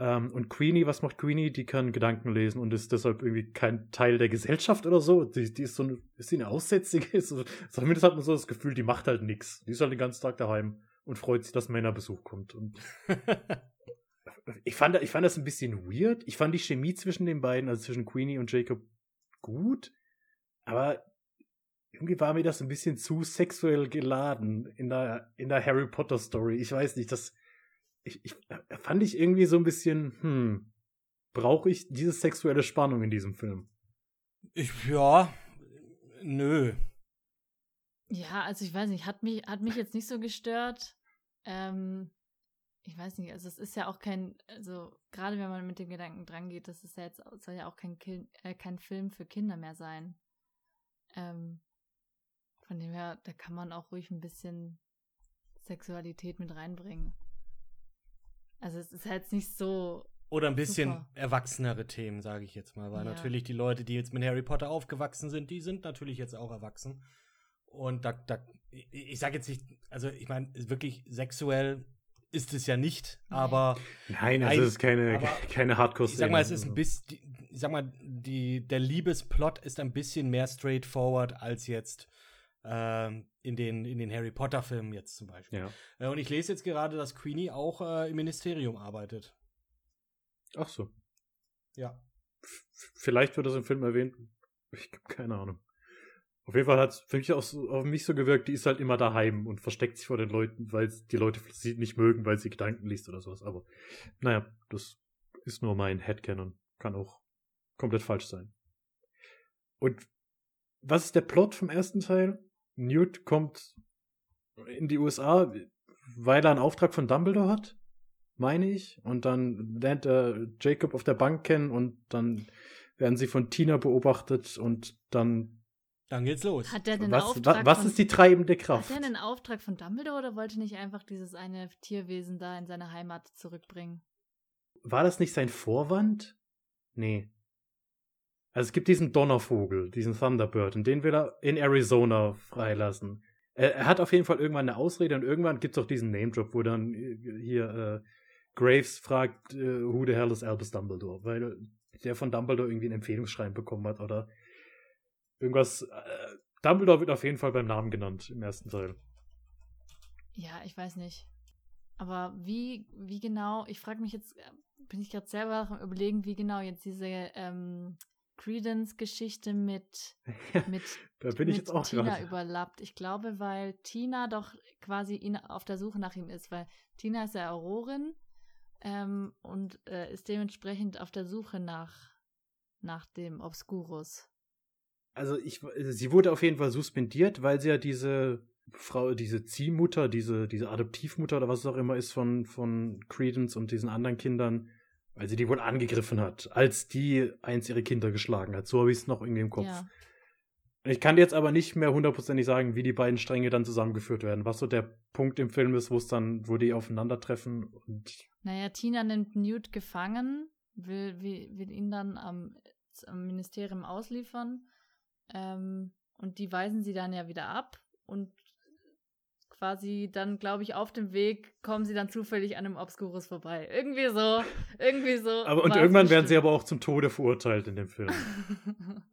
Ähm, und Queenie, was macht Queenie? Die kann Gedanken lesen und ist deshalb irgendwie kein Teil der Gesellschaft oder so. Die, die ist so eine, ist sie eine Aussätzige? So, zumindest hat man so das Gefühl, die macht halt nichts. Die ist halt den ganzen Tag daheim und freut sich, dass Männerbesuch kommt. Und ich, fand, ich fand das ein bisschen weird. Ich fand die Chemie zwischen den beiden, also zwischen Queenie und Jacob, gut. Aber irgendwie war mir das ein bisschen zu sexuell geladen in der, in der Harry Potter Story. Ich weiß nicht, das ich, ich fand ich irgendwie so ein bisschen, hm, brauche ich diese sexuelle Spannung in diesem Film? Ich, ja, nö. Ja, also ich weiß nicht, hat mich, hat mich jetzt nicht so gestört. Ähm, ich weiß nicht, also es ist ja auch kein, also gerade wenn man mit dem Gedanken dran geht, das ist ja jetzt, soll ja auch kein, äh, kein Film für Kinder mehr sein. Ähm, von dem her, da kann man auch ruhig ein bisschen Sexualität mit reinbringen. Also es ist halt nicht so. Oder ein bisschen super. erwachsenere Themen, sage ich jetzt mal. Weil ja. natürlich die Leute, die jetzt mit Harry Potter aufgewachsen sind, die sind natürlich jetzt auch erwachsen. Und da, da ich sage jetzt nicht, also ich meine, wirklich sexuell ist es ja nicht, aber. Nein, also es ist keine, keine hardcore Ich sag mal, es ist ein bisschen, ich sag mal, die, der Liebesplot ist ein bisschen mehr straightforward als jetzt ähm, in, den, in den Harry Potter-Filmen jetzt zum Beispiel. Ja. Äh, und ich lese jetzt gerade, dass Queenie auch äh, im Ministerium arbeitet. Ach so. Ja. vielleicht wird das im Film erwähnt. Ich habe keine Ahnung. Auf jeden Fall hat es für mich auch so, auf mich so gewirkt, die ist halt immer daheim und versteckt sich vor den Leuten, weil die Leute sie nicht mögen, weil sie Gedanken liest oder sowas. Aber naja, das ist nur mein Headcanon. Kann auch komplett falsch sein. Und was ist der Plot vom ersten Teil? Newt kommt in die USA, weil er einen Auftrag von Dumbledore hat. meine ich. Und dann lernt er Jacob auf der Bank kennen und dann werden sie von Tina beobachtet und dann. Dann geht's los. Hat der den Was, Auftrag wa, was von, ist die treibende Hat Kraft? der einen Auftrag von Dumbledore oder wollte nicht einfach dieses eine Tierwesen da in seine Heimat zurückbringen? War das nicht sein Vorwand? Nee. Also es gibt diesen Donnervogel, diesen Thunderbird, und den will er in Arizona freilassen. Er, er hat auf jeden Fall irgendwann eine Ausrede und irgendwann gibt es auch diesen Name-Drop, wo dann äh, hier äh, Graves fragt, äh, who the hell is Albus Dumbledore? Weil der von Dumbledore irgendwie ein Empfehlungsschreiben bekommen hat oder irgendwas. Äh, Dumbledore wird auf jeden Fall beim Namen genannt im ersten Teil. Ja, ich weiß nicht. Aber wie, wie genau, ich frage mich jetzt, äh, bin ich gerade selber am überlegen, wie genau jetzt diese ähm, Credence-Geschichte mit, mit, Da bin ich mit jetzt auch Tina gerade. überlappt. Ich glaube, weil Tina doch quasi ihn auf der Suche nach ihm ist, weil Tina ist ja Aurorin ähm, und äh, ist dementsprechend auf der Suche nach, nach dem Obscurus. Also ich, sie wurde auf jeden Fall suspendiert, weil sie ja diese Frau, diese Ziehmutter, diese, diese Adoptivmutter oder was es auch immer ist von, von Credence und diesen anderen Kindern, weil sie die wohl angegriffen hat, als die eins ihrer Kinder geschlagen hat. So habe ich es noch irgendwie im Kopf. Ja. Ich kann jetzt aber nicht mehr hundertprozentig sagen, wie die beiden Stränge dann zusammengeführt werden. Was so der Punkt im Film ist, wo es dann, wo die aufeinandertreffen und Naja, Tina nimmt Newt gefangen, will, will, will ihn dann am, am Ministerium ausliefern. Ähm, und die weisen sie dann ja wieder ab. Und quasi dann, glaube ich, auf dem Weg kommen sie dann zufällig an einem Obscurus vorbei. Irgendwie so, irgendwie so. aber und irgendwann werden sie aber auch zum Tode verurteilt in dem Film.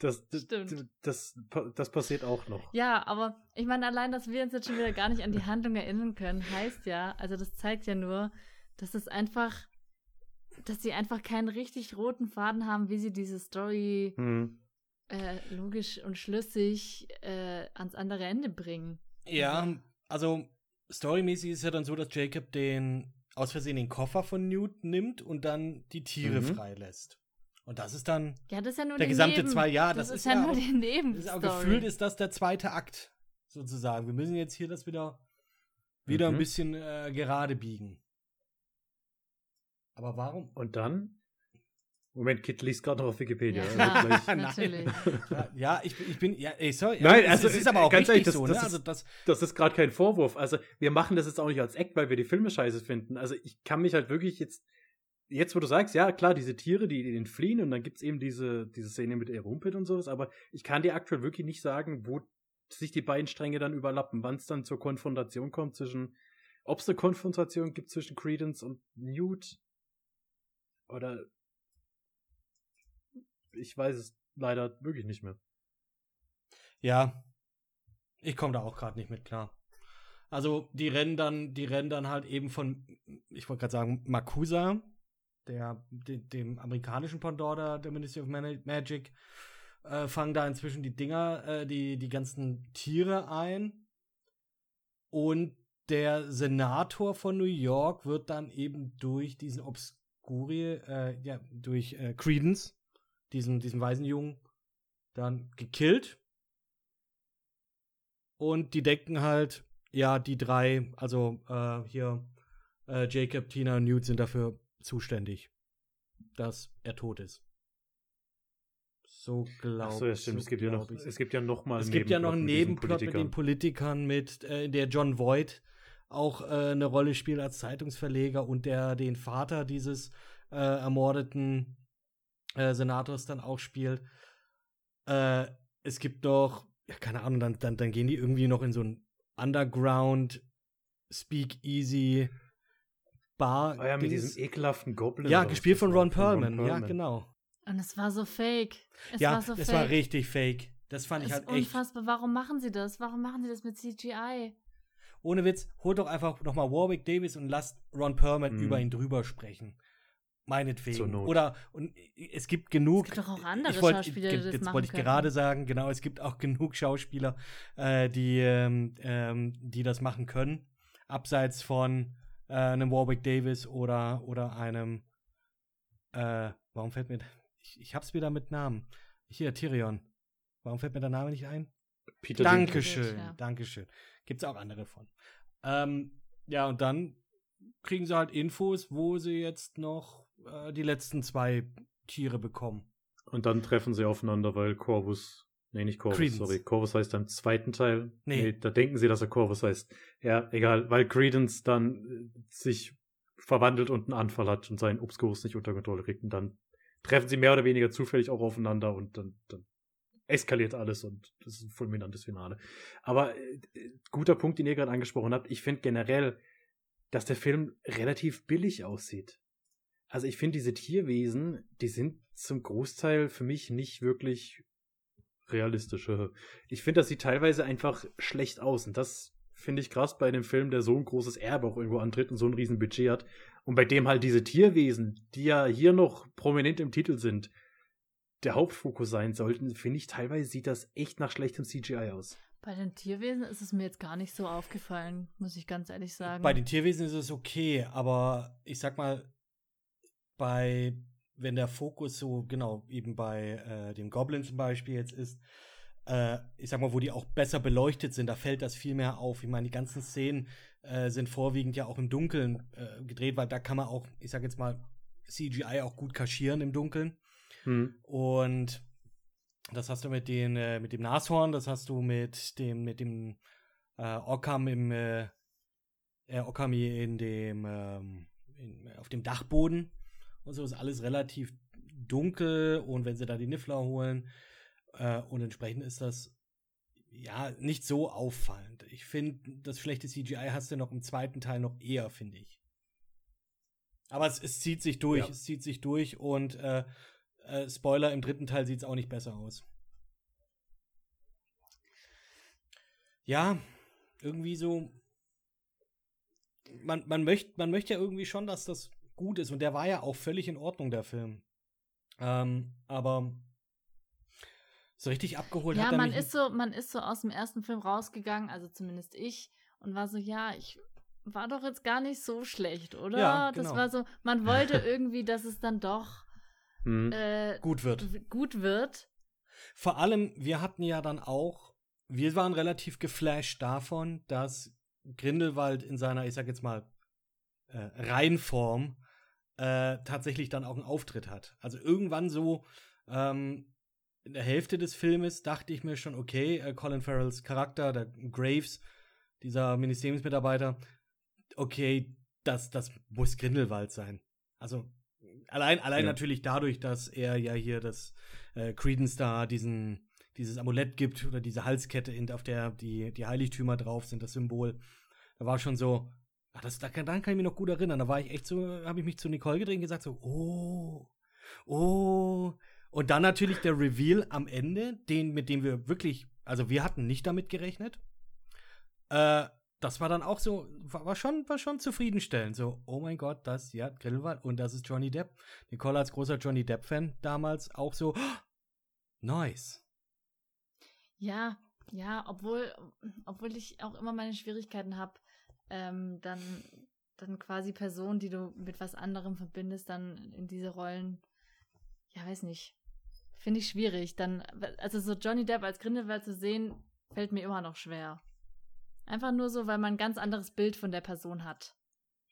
Das, das, Stimmt. das, das passiert auch noch. Ja, aber ich meine, allein, dass wir uns jetzt schon wieder gar nicht an die Handlung erinnern können, heißt ja, also das zeigt ja nur, dass es einfach, dass sie einfach keinen richtig roten Faden haben, wie sie diese Story Hm. äh, logisch und schlüssig äh, ans andere Ende bringen. Ja, also storymäßig ist es ja dann so, dass Jacob den aus Versehen den Koffer von Newt nimmt und dann die Tiere Mhm. freilässt. Und das ist dann, Ja, das ist ja nur Der gesamte Neben zwei Jahre, das, das ist ja ja nur die ist auch Nebenstory. gefühlt ist das der zweite Akt, sozusagen. Wir müssen jetzt hier das wieder, wieder ein Mhm. bisschen äh, gerade biegen. Aber warum? Und dann? Moment, Kit liest gerade noch auf Wikipedia. Ja, Also klar, natürlich. Ja, ja, ich, bin- ich bin, ja, ey, sorry. Nein, es, also, es ist aber auch ganz richtig ehrlich, das- so, das ne? ist- Also das, das ist gerade kein Vorwurf. Also, wir machen das jetzt auch nicht als Act, weil wir die Filme scheiße finden. Also, ich kann mich halt wirklich jetzt, jetzt wo du sagst, ja, klar, diese Tiere, die, die entfliehen und dann gibt's eben diese, diese Szene mit Erumpit und sowas, aber ich kann dir aktuell wirklich nicht sagen, wo sich die beiden Stränge dann überlappen, wann es dann zur Konfrontation kommt zwischen, ob es eine Konfrontation gibt zwischen Credence und Newt oder ich weiß es leider wirklich nicht mehr. ja, ich komme da auch gerade nicht mit klar. Also die rennen dann, die rennen dann halt eben von, ich wollte gerade sagen, Makusa, der, de, dem amerikanischen Pendant der, Ministry of Magic, äh, fangen da inzwischen die Dinger, äh, die, die ganzen Tiere ein. Und der Senator von New York wird dann eben durch diesen Obscurie, äh, ja, durch äh, Credence, diesen, diesen Waisenjungen, dann gekillt. Und die denken halt, ja, die drei, also äh, hier äh, Jacob, Tina und Newt sind dafür zuständig, dass er tot ist. So glaube Ach so, ja, stimmt. es gibt ja noch, es gibt ja noch mal es gibt ja noch einen Nebenplot mit den Politikern, mit äh, in der John Voight auch äh, eine Rolle spielt als Zeitungsverleger und der den Vater dieses äh, ermordeten äh, Senators dann auch spielt. Äh, es gibt noch, ja, keine Ahnung, dann, dann, dann gehen die irgendwie noch in so ein Underground Speakeasy Bar. Ah ja, mit Dings. diesem ekelhaften Goblin. ja, oder was gespielt das von Ron Perlman. Ja, genau. Und es war so fake. Es ja, war so das fake. war richtig fake. Das fand ich Es halt ist echt. unfassbar. Warum machen sie das? Warum machen sie das mit CGI? Ohne Witz, holt doch einfach nochmal Warwick Davis und lasst Ron Perlman Mhm. über ihn drüber sprechen. Zur Meinetwegen. Not. Oder und es gibt genug. Es gibt doch auch andere ich wollt- Schauspieler, die das Jetzt wollte ich können. gerade sagen, genau, es gibt auch genug Schauspieler, äh, die, ähm, ähm, die das machen können. Abseits von äh, einem Warwick Davis oder, oder einem. Äh, warum fällt mir. Ich, ich hab's wieder mit Namen. Hier, Tyrion. Warum fällt mir der Name nicht ein? Peter Dinklage. Dankeschön, ja. Dankeschön. Gibt's auch andere von. Ähm, ja, und dann kriegen sie halt Infos, wo sie jetzt noch äh, die letzten zwei Tiere bekommen. Und dann treffen sie aufeinander, weil Corvus Nee, nicht Corvus, Credence. sorry. Corvus heißt im zweiten Teil. Nee. nee. Da denken sie, dass er Corvus heißt. Ja, egal, weil Credence dann äh, sich verwandelt und einen Anfall hat und seinen Obstgeruch nicht unter Kontrolle kriegt. Und dann treffen sie mehr oder weniger zufällig auch aufeinander und dann, dann eskaliert alles und das ist ein fulminantes Finale. Aber äh, guter Punkt, den ihr gerade angesprochen habt. Ich finde generell, dass der Film relativ billig aussieht. Also ich finde diese Tierwesen, die sind zum Großteil für mich nicht wirklich realistische. Ich finde, das sieht teilweise einfach schlecht aus und das finde ich krass bei einem Film, der so ein großes Erbe auch irgendwo antritt und so ein riesen Budget hat und bei dem halt diese Tierwesen, die ja hier noch prominent im Titel sind, der Hauptfokus sein sollten, finde ich, teilweise sieht das echt nach schlechtem CGI aus. Bei den Tierwesen ist es mir jetzt gar nicht so aufgefallen, muss ich ganz ehrlich sagen. Bei den Tierwesen ist es okay, aber ich sag mal, bei, wenn der Fokus so, genau, eben bei äh, dem Goblin zum Beispiel jetzt ist, äh, ich sag mal, wo die auch besser beleuchtet sind, da fällt das viel mehr auf. Ich meine, die ganzen Szenen äh, sind vorwiegend ja auch im Dunkeln äh, gedreht, weil da kann man auch, ich sag jetzt mal, CGI auch gut kaschieren im Dunkeln. Hm. Und das hast du mit, den, äh, mit dem Nashorn, das hast du mit dem, mit dem äh, Ockam im äh, äh, Okami in dem ähm, in, auf dem Dachboden und so ist alles relativ dunkel und wenn sie da die Niffler holen äh, und entsprechend ist das ja nicht so auffallend. Ich finde, das schlechte CGI hast du noch im zweiten Teil noch eher, finde ich. Aber es, es, zieht sich durch, ja. es zieht sich durch und äh, äh, Spoiler, im dritten Teil sieht es auch nicht besser aus. Ja, irgendwie so. Man, man, möcht, man möchte ja irgendwie schon, dass das gut ist. Und der war ja auch völlig in Ordnung, der Film. Ähm, aber so richtig abgeholt ja, hat er man ist so, man ist so aus dem ersten Film rausgegangen, also zumindest ich, und war so, ja, ich war doch jetzt gar nicht so schlecht, oder? Ja, genau. Das war so, man wollte irgendwie, dass es dann doch mhm. äh, gut wird. Gut wird. Vor allem, wir hatten ja dann auch, wir waren relativ geflasht davon, dass Grindelwald in seiner, ich sag jetzt mal, äh, Reinform äh, tatsächlich dann auch einen Auftritt hat. Also irgendwann so ähm, in der Hälfte des Filmes dachte ich mir schon, okay, äh, Colin Farrells Charakter, der Graves, dieser Ministeriumsmitarbeiter, okay, das, das muss Grindelwald sein. Also allein, allein ja. natürlich dadurch, dass er ja hier das äh, Credence da diesen dieses Amulett gibt oder diese Halskette, auf der die, die Heiligtümer drauf sind, das Symbol. Da war schon so, ach, das, daran kann ich mich noch gut erinnern. Da war ich echt so, habe ich mich zu Nicole gedreht und gesagt so, oh, oh. Und dann natürlich der Reveal am Ende, den, mit dem wir wirklich, also wir hatten nicht damit gerechnet. Äh, das war dann auch so, war, war, schon, war schon zufriedenstellend. So, oh mein Gott, das, ja, Grindelwald und das ist Johnny Depp. Nicole als großer Johnny Depp-Fan damals auch so, oh, nice. Ja, ja, obwohl, obwohl ich auch immer meine Schwierigkeiten habe, ähm, dann, dann quasi Personen, die du mit was anderem verbindest, dann in diese Rollen, ja, weiß nicht, finde ich schwierig. Dann, also so Johnny Depp als Grindelwald zu sehen, fällt mir immer noch schwer. Einfach nur so, weil man ein ganz anderes Bild von der Person hat.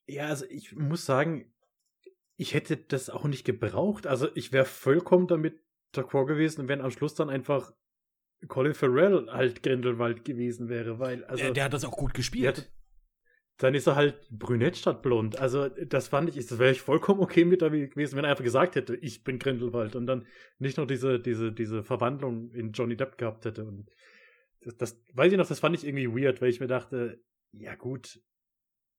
Ja, also ich muss sagen, ich hätte das auch nicht gebraucht. Also ich wäre vollkommen damit d'accord gewesen, wenn am Schluss dann einfach Colin Farrell halt Grindelwald gewesen wäre, weil also der, der hat das auch gut gespielt. Hat, dann ist er halt brünett statt blond. Also das fand ich, das wäre ich vollkommen okay mit gewesen, wenn er einfach gesagt hätte, ich bin Grindelwald und dann nicht noch diese diese diese Verwandlung in Johnny Depp gehabt hätte und das, das, weiß ich noch, das fand ich irgendwie weird, weil ich mir dachte, ja gut,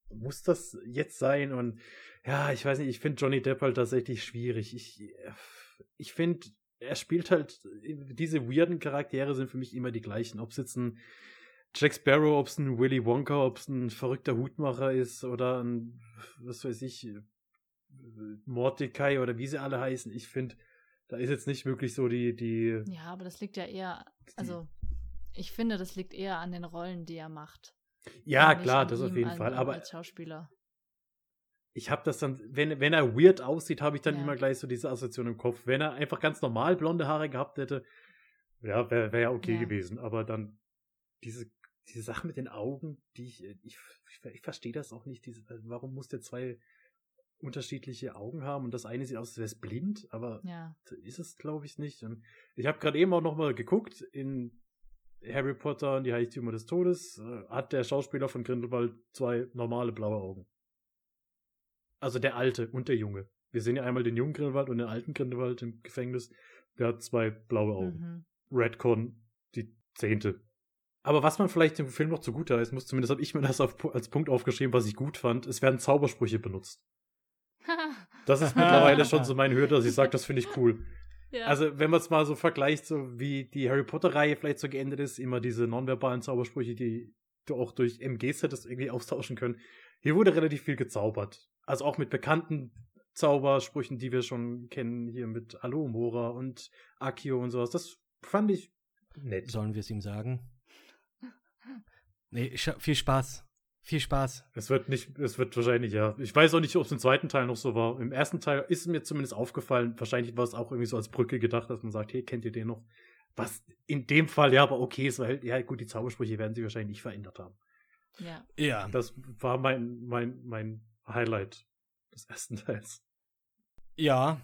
muss das jetzt sein? Und ja, ich weiß nicht, ich finde Johnny Depp halt tatsächlich schwierig. Ich, ich finde, er spielt halt, diese weirden Charaktere sind für mich immer die gleichen. Ob es jetzt ein Jack Sparrow, ob es ein Willy Wonka, ob es ein verrückter Hutmacher ist oder ein, was weiß ich, Mordecai oder wie sie alle heißen. Ich finde, da ist jetzt nicht wirklich so die, die. Ja, aber das liegt ja eher, also ich finde, das liegt eher an den Rollen, die er macht. Ja, klar, das auf jeden Fall. Aber als Schauspieler. Ich habe das dann, wenn, wenn er weird aussieht, habe ich dann ja. immer gleich so diese Assoziation im Kopf. Wenn er einfach ganz normal blonde Haare gehabt hätte, ja, wäre wär ja okay ja. gewesen. Aber dann diese, diese Sache mit den Augen, die ich, ich, ich, ich verstehe das auch nicht. Diese, warum muss der zwei unterschiedliche Augen haben und das eine sieht aus, als wäre es blind, aber Ja. ist es, glaube ich, nicht. Und ich habe gerade eben auch noch mal geguckt in Harry Potter und die Heiligtümer des Todes äh, hat der Schauspieler von Grindelwald zwei normale blaue Augen. Also der alte und der junge. Wir sehen ja einmal den jungen Grindelwald und den alten Grindelwald im Gefängnis. Der hat zwei blaue Augen. Mhm. Redcon die zehnte. Aber was man vielleicht dem Film noch zugute heißen muss, zumindest habe ich mir das auf, als Punkt aufgeschrieben, was ich gut fand, es werden Zaubersprüche benutzt. Das ist mittlerweile schon so meine Hürde, dass ich sage, das finde ich cool. ja. Also, wenn man es mal so vergleicht, so wie die Harry Potter-Reihe vielleicht so geendet ist, immer diese nonverbalen Zaubersprüche, die du auch durch MGs hättest irgendwie austauschen können. Hier wurde relativ viel gezaubert. Also auch mit bekannten Zaubersprüchen, die wir schon kennen, hier mit Alohomora und Akio und sowas. Das fand ich nett. Sollen wir es ihm sagen? Nee, viel Spaß. Viel Spaß. Es wird nicht, es wird wahrscheinlich, ja. Ich weiß auch nicht, ob es im zweiten Teil noch so war. Im ersten Teil ist mir zumindest aufgefallen, wahrscheinlich war es auch irgendwie so als Brücke gedacht, dass man sagt, hey, kennt ihr den noch? Was in dem Fall ja aber okay ist, weil, ja gut, die Zaubersprüche werden sie wahrscheinlich nicht verändert haben. ja. Ja. Das war mein, mein, mein Highlight des ersten Teils. Ja.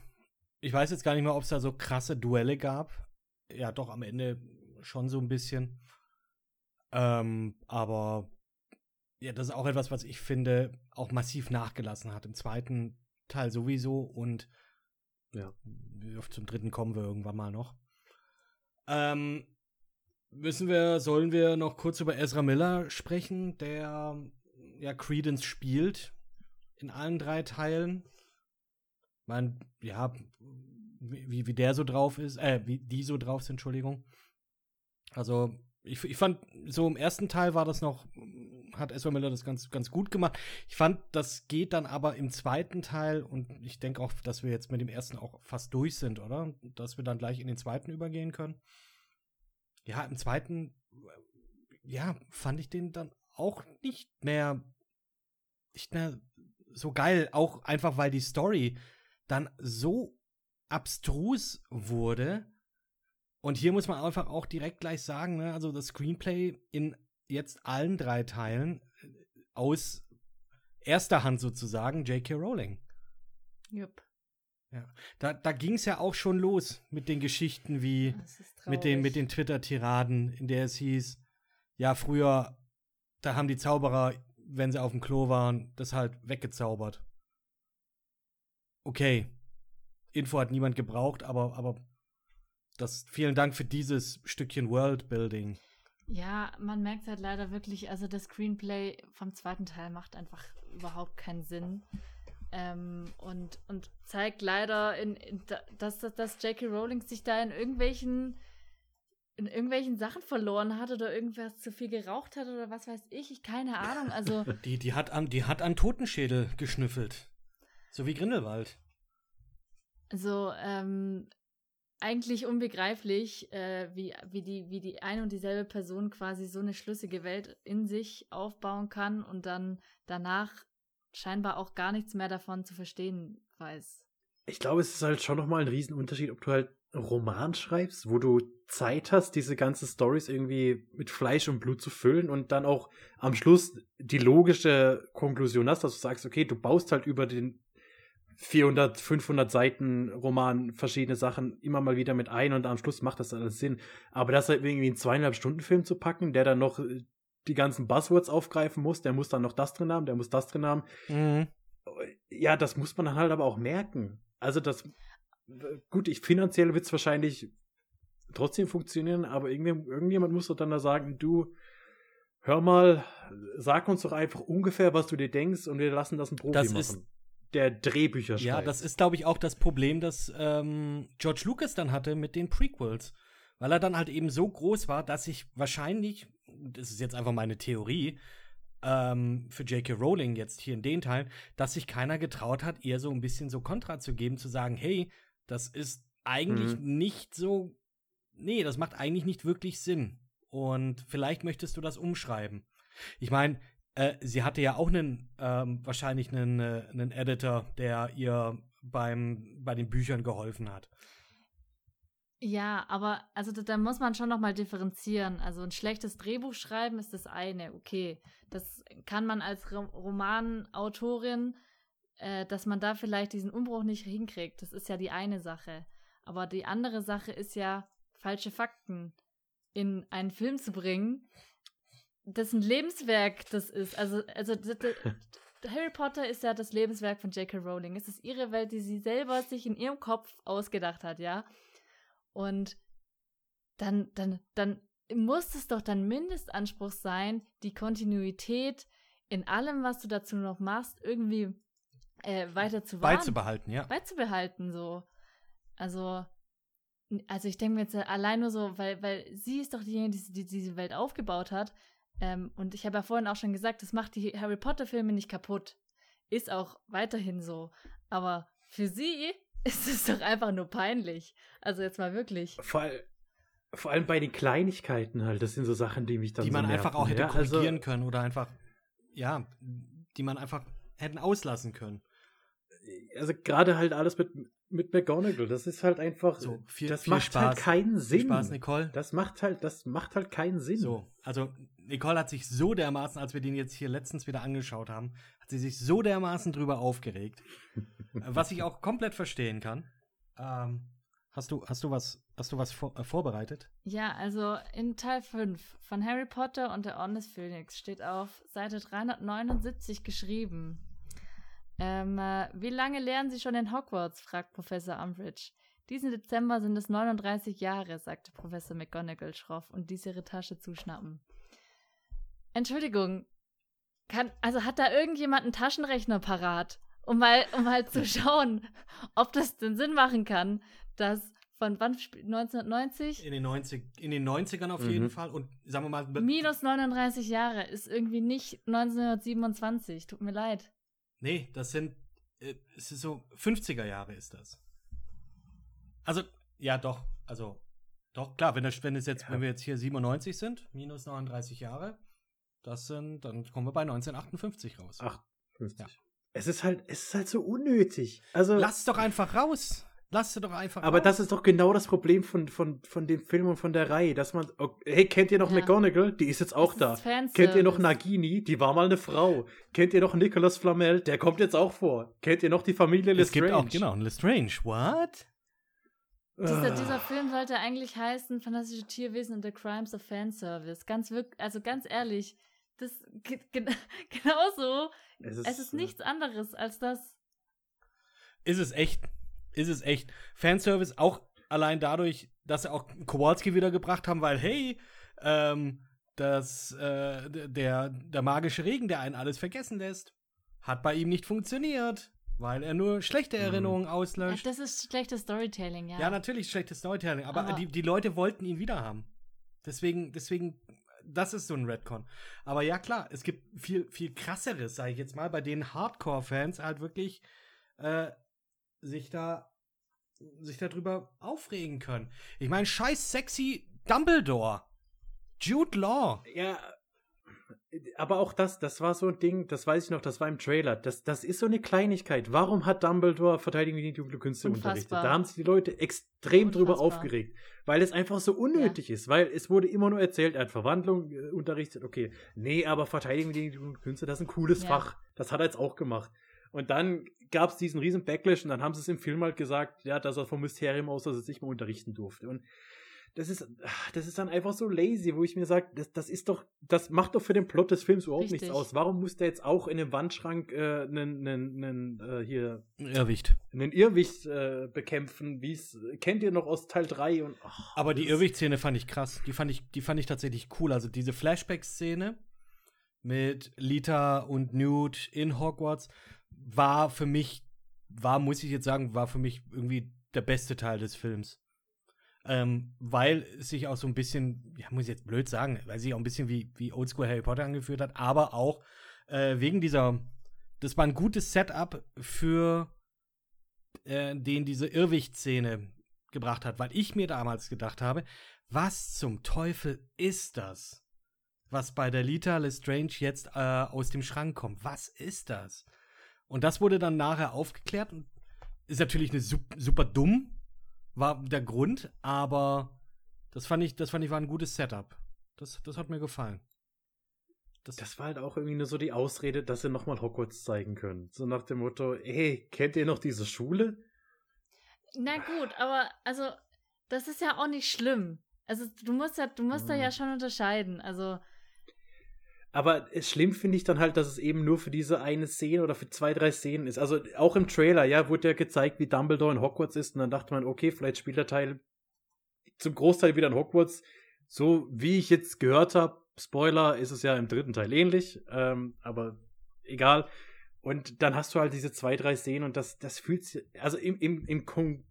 Ich weiß jetzt gar nicht mehr, ob es da so krasse Duelle gab. Ja, doch, am Ende schon so ein bisschen. Ähm, aber ja, das ist auch etwas, was ich finde, auch massiv nachgelassen hat. Im zweiten Teil sowieso und Ja. zum dritten kommen wir irgendwann mal noch. Ähm, müssen wir, sollen wir noch kurz über Ezra Miller sprechen, der ja Credence spielt in allen drei Teilen. Ich meine, ja, wie, wie der so drauf ist, äh, wie die so drauf sind, Entschuldigung. Also, ich, ich fand, so im ersten Teil war das noch, hat Ezra Miller das ganz, ganz gut gemacht. Ich fand, das geht dann aber im zweiten Teil und ich denke auch, dass wir jetzt mit dem ersten auch fast durch sind, oder? Dass wir dann gleich in den zweiten übergehen können. Ja, im zweiten, ja, fand ich den dann auch nicht mehr, nicht mehr so geil. Auch einfach, weil die Story dann so abstrus wurde. Und hier muss man einfach auch direkt gleich sagen, ne, also das Screenplay in jetzt allen drei Teilen äh, aus erster Hand sozusagen J.K. Rowling. Jupp. Da, da ging es ja auch schon los mit den Geschichten wie mit den, mit den Twitter-Tiraden, in der es hieß, ja, früher, da haben die Zauberer, wenn sie auf dem Klo waren, das halt weggezaubert. Okay. Info hat niemand gebraucht, aber, aber das, vielen Dank für dieses Stückchen Worldbuilding. Ja, man merkt halt leider wirklich, also das Screenplay vom zweiten Teil macht einfach überhaupt keinen Sinn. Ähm, und, und zeigt leider, in, in, da- dass, dass, dass J.K. Rowling sich da in irgendwelchen in irgendwelchen Sachen verloren hat oder irgendwas zu viel geraucht hat oder was weiß ich. Ich keine Ahnung. Also Die, die, hat an, die hat an Totenschädel geschnüffelt. So wie Grindelwald. Also, ähm, eigentlich unbegreiflich, äh, wie, wie, die, wie die eine und dieselbe Person quasi so eine schlüssige Welt in sich aufbauen kann und dann danach scheinbar auch gar nichts mehr davon zu verstehen weiß. Ich glaube, es ist halt schon nochmal ein Riesenunterschied, ob du halt einen Roman schreibst, wo du Zeit hast, diese ganzen Stories irgendwie mit Fleisch und Blut zu füllen und dann auch am Schluss die logische Konklusion hast, dass du sagst, okay, du baust halt über den 400, 500 Seiten Roman verschiedene Sachen immer mal wieder mit ein und am Schluss macht das alles Sinn. Aber das halt irgendwie einen zweieinhalb Stunden Film zu packen, der dann noch äh, die ganzen Buzzwords aufgreifen muss, der muss dann noch das drin haben, der muss das drin haben, Mhm. ja, das muss man dann halt aber auch merken. Also das, gut, ich finanziell wird es wahrscheinlich trotzdem funktionieren, aber irgendwie, irgendjemand muss doch dann da sagen, du, hör mal, sag uns doch einfach ungefähr, was du dir denkst und wir lassen das ein Profi Das machen. ist- der Drehbücher schreibt. Ja, das ist, glaube ich, auch das Problem, das ähm, George Lucas dann hatte mit den Prequels. Weil er dann halt eben so groß war, dass sich wahrscheinlich, das ist jetzt einfach meine Theorie, ähm, für J.K. Rowling jetzt hier in den Teilen, dass sich keiner getraut hat, ihr so ein bisschen so Kontra zu geben, zu sagen, hey, das ist eigentlich nicht so, nee, das macht eigentlich nicht wirklich Sinn. Und vielleicht möchtest du das umschreiben. Ich meine, äh, sie hatte ja auch einen, ähm, wahrscheinlich einen, äh, einen Editor, der ihr beim, bei den Büchern geholfen hat. Ja, aber also da, da muss man schon noch mal differenzieren. Also ein schlechtes Drehbuch schreiben ist das eine, okay. Das kann man als Ro Romanautorin, äh, dass man da vielleicht diesen Umbruch nicht hinkriegt. Das ist ja die eine Sache. Aber die andere Sache ist ja, falsche Fakten in einen Film zu bringen, dessen Lebenswerk das ist. Also, also Harry Potter ist ja das Lebenswerk von J.K. Rowling. Es ist ihre Welt, die sie selber sich in ihrem Kopf ausgedacht hat, ja. Und dann, dann, dann muss es doch dann Mindestanspruch sein, die Kontinuität in allem, was du dazu noch machst, irgendwie äh, weiter zu wahren. Beizubehalten, ja. Beizubehalten, so. Also, also ich denke mir jetzt allein nur so, weil, weil sie ist doch diejenige, die, die diese Welt aufgebaut hat. Ähm, und ich habe ja vorhin auch schon gesagt, das macht die Harry Potter-Filme nicht kaputt. Ist auch weiterhin so. Aber für sie ist es doch einfach nur peinlich. Also jetzt mal wirklich. Vor, vor allem bei den Kleinigkeiten halt. Das sind so Sachen, die mich dann Die man so einfach auch hätte ja, also korrigieren also, können oder einfach, ja, die man einfach hätten auslassen können. Also gerade halt alles mit mit McGonagall. Das ist halt einfach. So, viel, das viel macht Spaß. halt keinen Sinn. Viel Spaß, Nicole. Das macht halt, das macht halt keinen Sinn. So, also Nicole hat sich so dermaßen, als wir den jetzt hier letztens wieder angeschaut haben, hat sie sich so dermaßen drüber aufgeregt, was ich auch komplett verstehen kann. Ähm, hast du, hast du was, hast du was vor, äh, vorbereitet? Ja, also in Teil 5 von Harry Potter und der Orden des Phönix steht auf Seite 379 geschrieben. Ähm, äh, wie lange lernen Sie schon in Hogwarts? fragt Professor Umbridge. Diesen Dezember sind es 39 Jahre, sagte Professor McGonagall schroff und ließ ihre Tasche zuschnappen. Entschuldigung, kann, also hat da irgendjemand einen Taschenrechner parat, um mal, um mal zu schauen, ob das denn Sinn machen kann, dass von wann 1990? In den, 90, in den 90ern auf mhm. jeden Fall. Und sagen wir mal. Minus 39 Jahre ist irgendwie nicht 1927. Tut mir leid. Nee, das sind, äh, es ist so, 50er Jahre ist das. Also, ja, doch, also, doch, klar, wenn, das, wenn, es jetzt, ja. wenn wir jetzt hier 97 sind, minus 39 Jahre, das sind, dann kommen wir bei 1958 raus. 58. Ja. Es ist halt, es ist halt so unnötig. Also. Lass es doch einfach raus. Lass es doch einfach Aber raus. das ist doch genau das Problem von, von, von dem Film und von der Reihe, dass man, okay, hey, kennt ihr noch ja. McGonagall? Die ist jetzt auch das da. Kennt ihr noch Nagini? Die war mal eine Frau. Kennt ihr noch Nicolas Flamel? Der kommt jetzt auch vor. Kennt ihr noch die Familie Lestrange? Es gibt auch, genau, Lestrange. What? Dieser, dieser Film sollte eigentlich heißen Fantastische Tierwesen und the Crimes of Fanservice. Ganz wirklich, also ganz ehrlich, das genauso. Es ist, es ist nichts anderes als das. Ist es echt? Ist es echt? Fanservice auch allein dadurch, dass sie auch Kowalski wiedergebracht haben, weil hey, ähm, das, äh, der, der magische Regen, der einen alles vergessen lässt, hat bei ihm nicht funktioniert. Weil er nur schlechte mhm. Erinnerungen auslöscht. Ja, das ist schlechtes Storytelling, ja. Ja, natürlich schlechtes Storytelling, aber, aber die, die Leute wollten ihn wieder haben. Deswegen, deswegen, das ist so ein Redcon. Aber ja, klar, es gibt viel, viel krasseres, sage ich jetzt mal, bei denen Hardcore-Fans halt wirklich äh, sich da sich darüber aufregen können. Ich meine, scheiß sexy Dumbledore. Jude Law. Ja, aber auch das, das war so ein Ding, das weiß ich noch, das war im Trailer. Das, das ist so eine Kleinigkeit. Warum hat Dumbledore Verteidigung gegen die dunkle Künste Unfassbar. unterrichtet? Da haben sich die Leute extrem Unfassbar. drüber aufgeregt, weil es einfach so unnötig ja. ist, weil es wurde immer nur erzählt, er hat Verwandlung äh, unterrichtet, okay. Nee, aber Verteidigung gegen die dunkle Künste, das ist ein cooles ja. Fach. Das hat er jetzt auch gemacht. Und dann gab es diesen riesen Backlash und dann haben sie es im Film halt gesagt, ja, dass er vom Mysterium aus, dass er sich mal unterrichten durfte. Und das ist, das ist dann einfach so lazy, wo ich mir sage, das, das ist doch, das macht doch für den Plot des Films überhaupt Richtig. nichts aus. Warum muss der jetzt auch in dem Wandschrank äh, einen, einen, einen äh, hier Irrwicht, einen Irrwicht äh, bekämpfen? Wie es kennt ihr noch aus Teil 3 und ach, Aber die Irrwicht-Szene fand ich krass. Die fand ich, die fand ich tatsächlich cool. Also diese Flashback-Szene mit Lita und Newt in Hogwarts war für mich, war, muss ich jetzt sagen, war für mich irgendwie der beste Teil des Films. Ähm, weil sich auch so ein bisschen, ja, muss ich jetzt blöd sagen, weil sich auch ein bisschen wie, wie Oldschool Harry Potter angeführt hat, aber auch äh, wegen dieser, das war ein gutes Setup für äh, den diese Irrwicht-Szene gebracht hat, weil ich mir damals gedacht habe, was zum Teufel ist das, was bei der Lita Lestrange jetzt äh, aus dem Schrank kommt? Was ist das? Und das wurde dann nachher aufgeklärt und ist natürlich eine super, super dumm, war der Grund, aber das fand ich, das fand ich war ein gutes Setup. Das, das hat mir gefallen. Das, das war halt auch irgendwie nur so die Ausrede, dass sie nochmal Hogwarts zeigen können. So nach dem Motto, ey, kennt ihr noch diese Schule? Na gut, aber also, das ist ja auch nicht schlimm. Also, du musst ja, du musst hm. da ja schon unterscheiden. Also. Aber schlimm finde ich dann halt, dass es eben nur für diese eine Szene oder für zwei, drei Szenen ist. Also auch im Trailer, ja, wurde ja gezeigt, wie Dumbledore in Hogwarts ist. Und dann dachte man, okay, vielleicht spielt der Teil zum Großteil wieder in Hogwarts. So wie ich jetzt gehört habe, Spoiler, ist es ja im dritten Teil ähnlich. Ähm, aber egal. Und dann hast du halt diese zwei, drei Szenen und das, das fühlt sich, also im, im, im Kon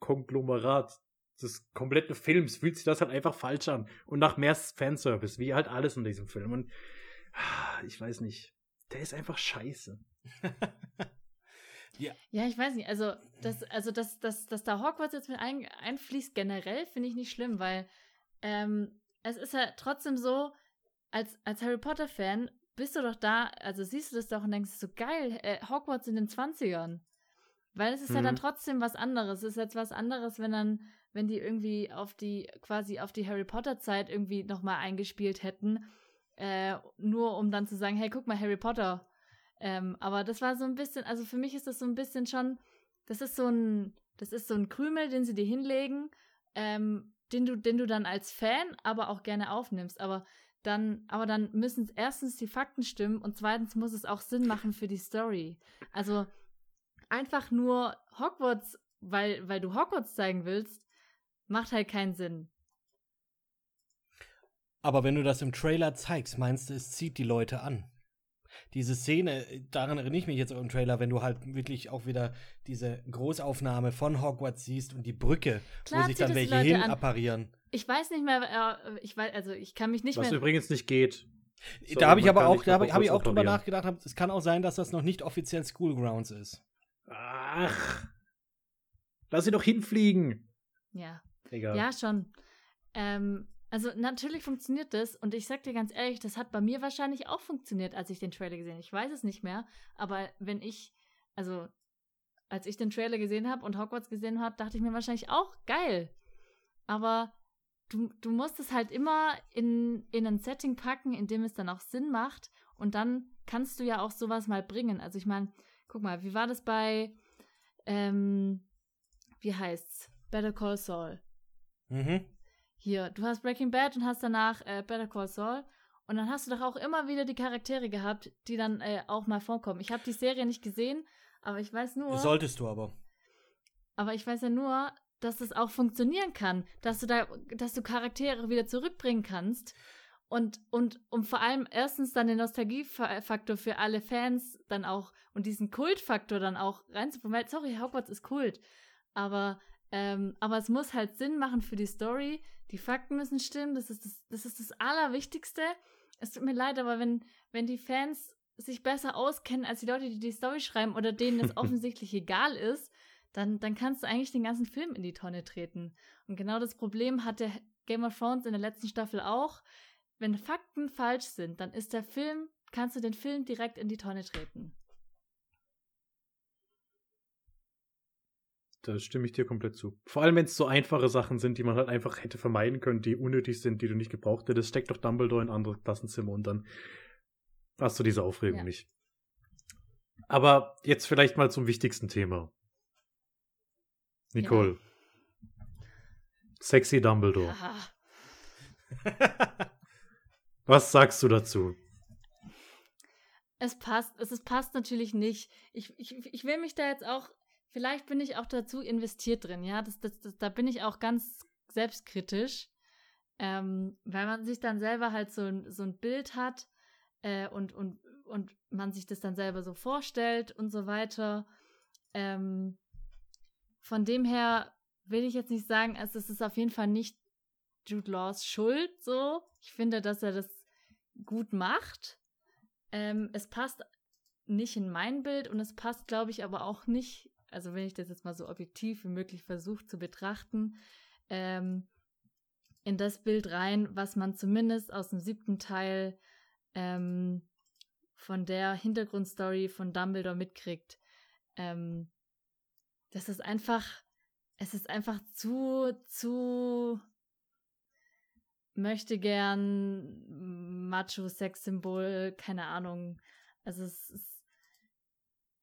Konglomerat des kompletten Films fühlt sich das halt einfach falsch an. Und nach mehr Fanservice, wie halt alles in diesem Film. Und ah, ich weiß nicht, der ist einfach scheiße. ja. ja, ich weiß nicht. Also, das, also dass, dass, dass da Hogwarts jetzt mit ein, einfließt, generell finde ich nicht schlimm, weil ähm, es ist ja trotzdem so, als, als Harry Potter-Fan bist du doch da, also siehst du das doch und denkst so geil, äh, Hogwarts in den 20ern. Weil es ist mhm. ja dann mhm. trotzdem was anderes. Es ist jetzt was anderes, wenn dann, wenn die irgendwie auf die, quasi auf die Harry Potter-Zeit irgendwie nochmal eingespielt hätten. Äh, nur um dann zu sagen, hey, guck mal, Harry Potter. Ähm, aber das war so ein bisschen, also für mich ist das so ein bisschen schon, das ist so ein, das ist so ein Krümel, den sie dir hinlegen, ähm, den du, den du dann als Fan aber auch gerne aufnimmst. Aber dann, aber dann müssen erstens die Fakten stimmen und zweitens muss es auch Sinn machen für die Story. Also einfach nur Hogwarts, weil, weil du Hogwarts zeigen willst, macht halt keinen Sinn. Aber wenn du das im Trailer zeigst, meinst du, es zieht die Leute an? Diese Szene, daran erinnere ich mich jetzt auch im Trailer, wenn du halt wirklich auch wieder diese Großaufnahme von Hogwarts siehst und die Brücke, Klar, wo sich dann welche hin an. apparieren. Ich weiß nicht mehr, äh, ich weiß, also ich kann mich nicht Was mehr. Was übrigens nicht geht. So, da habe ich aber auch, da habe hab ich auch drüber nachgedacht, es kann auch sein, dass das noch nicht offiziell Schoolgrounds ist. Ach. Lass sie doch hinfliegen. Ja. Egal. Ja, schon. Ähm, also natürlich funktioniert das und ich sag dir ganz ehrlich, das hat bei mir wahrscheinlich auch funktioniert, als ich den Trailer gesehen habe. Ich weiß es nicht mehr, aber wenn ich, also als ich den Trailer gesehen habe und Hogwarts gesehen habe, dachte ich mir wahrscheinlich auch geil. Aber du, du musst es halt immer in, in ein Setting packen, in dem es dann auch Sinn macht und dann kannst du ja auch sowas mal bringen. Also ich meine, guck mal, wie war das bei, ähm, wie heißt's? Better Call Saul. Mhm. Hier, du hast Breaking Bad und hast danach äh, Better Call Saul. Und dann hast du doch auch immer wieder die Charaktere gehabt, die dann äh, auch mal vorkommen. Ich habe die Serie nicht gesehen, aber ich weiß nur. Solltest du aber. Aber ich weiß ja nur, dass das auch funktionieren kann, dass du da, dass du Charaktere wieder zurückbringen kannst und, und, und vor allem erstens dann den Nostalgiefaktor für alle Fans dann auch und diesen Kultfaktor dann auch reinzubekommen. Sorry, Hogwarts ist Kult. Aber, ähm, aber es muss halt Sinn machen für die Story. Die Fakten müssen stimmen. Das ist das, das ist das Allerwichtigste. Es tut mir leid, aber wenn, wenn die Fans sich besser auskennen als die Leute, die die Story schreiben oder denen es offensichtlich egal ist, dann, dann kannst du eigentlich den ganzen Film in die Tonne treten. Und genau das Problem hatte Game of Thrones in der letzten Staffel auch wenn Fakten falsch sind, dann ist der Film, kannst du den Film direkt in die Tonne treten. Da stimme ich dir komplett zu. Vor allem, wenn es so einfache Sachen sind, die man halt einfach hätte vermeiden können, die unnötig sind, die du nicht gebraucht hättest. Steckt doch Dumbledore in andere Klassenzimmer und dann hast du diese Aufregung ja. nicht. Aber jetzt vielleicht mal zum wichtigsten Thema. Nicole. Ja. Sexy Dumbledore. Was sagst du dazu? Es passt, es ist, passt natürlich nicht. Ich, ich, ich will mich da jetzt auch, vielleicht bin ich auch dazu investiert drin, ja. Das, das, das, da bin ich auch ganz selbstkritisch. Ähm, weil man sich dann selber halt so, ein, so ein Bild hat äh, und, und, und man sich das dann selber so vorstellt und so weiter. Ähm, von dem her will ich jetzt nicht sagen, also es ist auf jeden Fall nicht Jude Laws Schuld so. Ich finde, dass er das gut macht. Ähm, es passt nicht in mein Bild und es passt, glaube ich, aber auch nicht, also wenn ich das jetzt mal so objektiv wie möglich versuche zu betrachten, ähm, in das Bild rein, was man zumindest aus dem siebten Teil ähm, von der Hintergrundstory von Dumbledore mitkriegt. Ähm, das ist einfach, es ist einfach zu, zu möchte gern Macho-Sex-Symbol, keine Ahnung. Also es ist,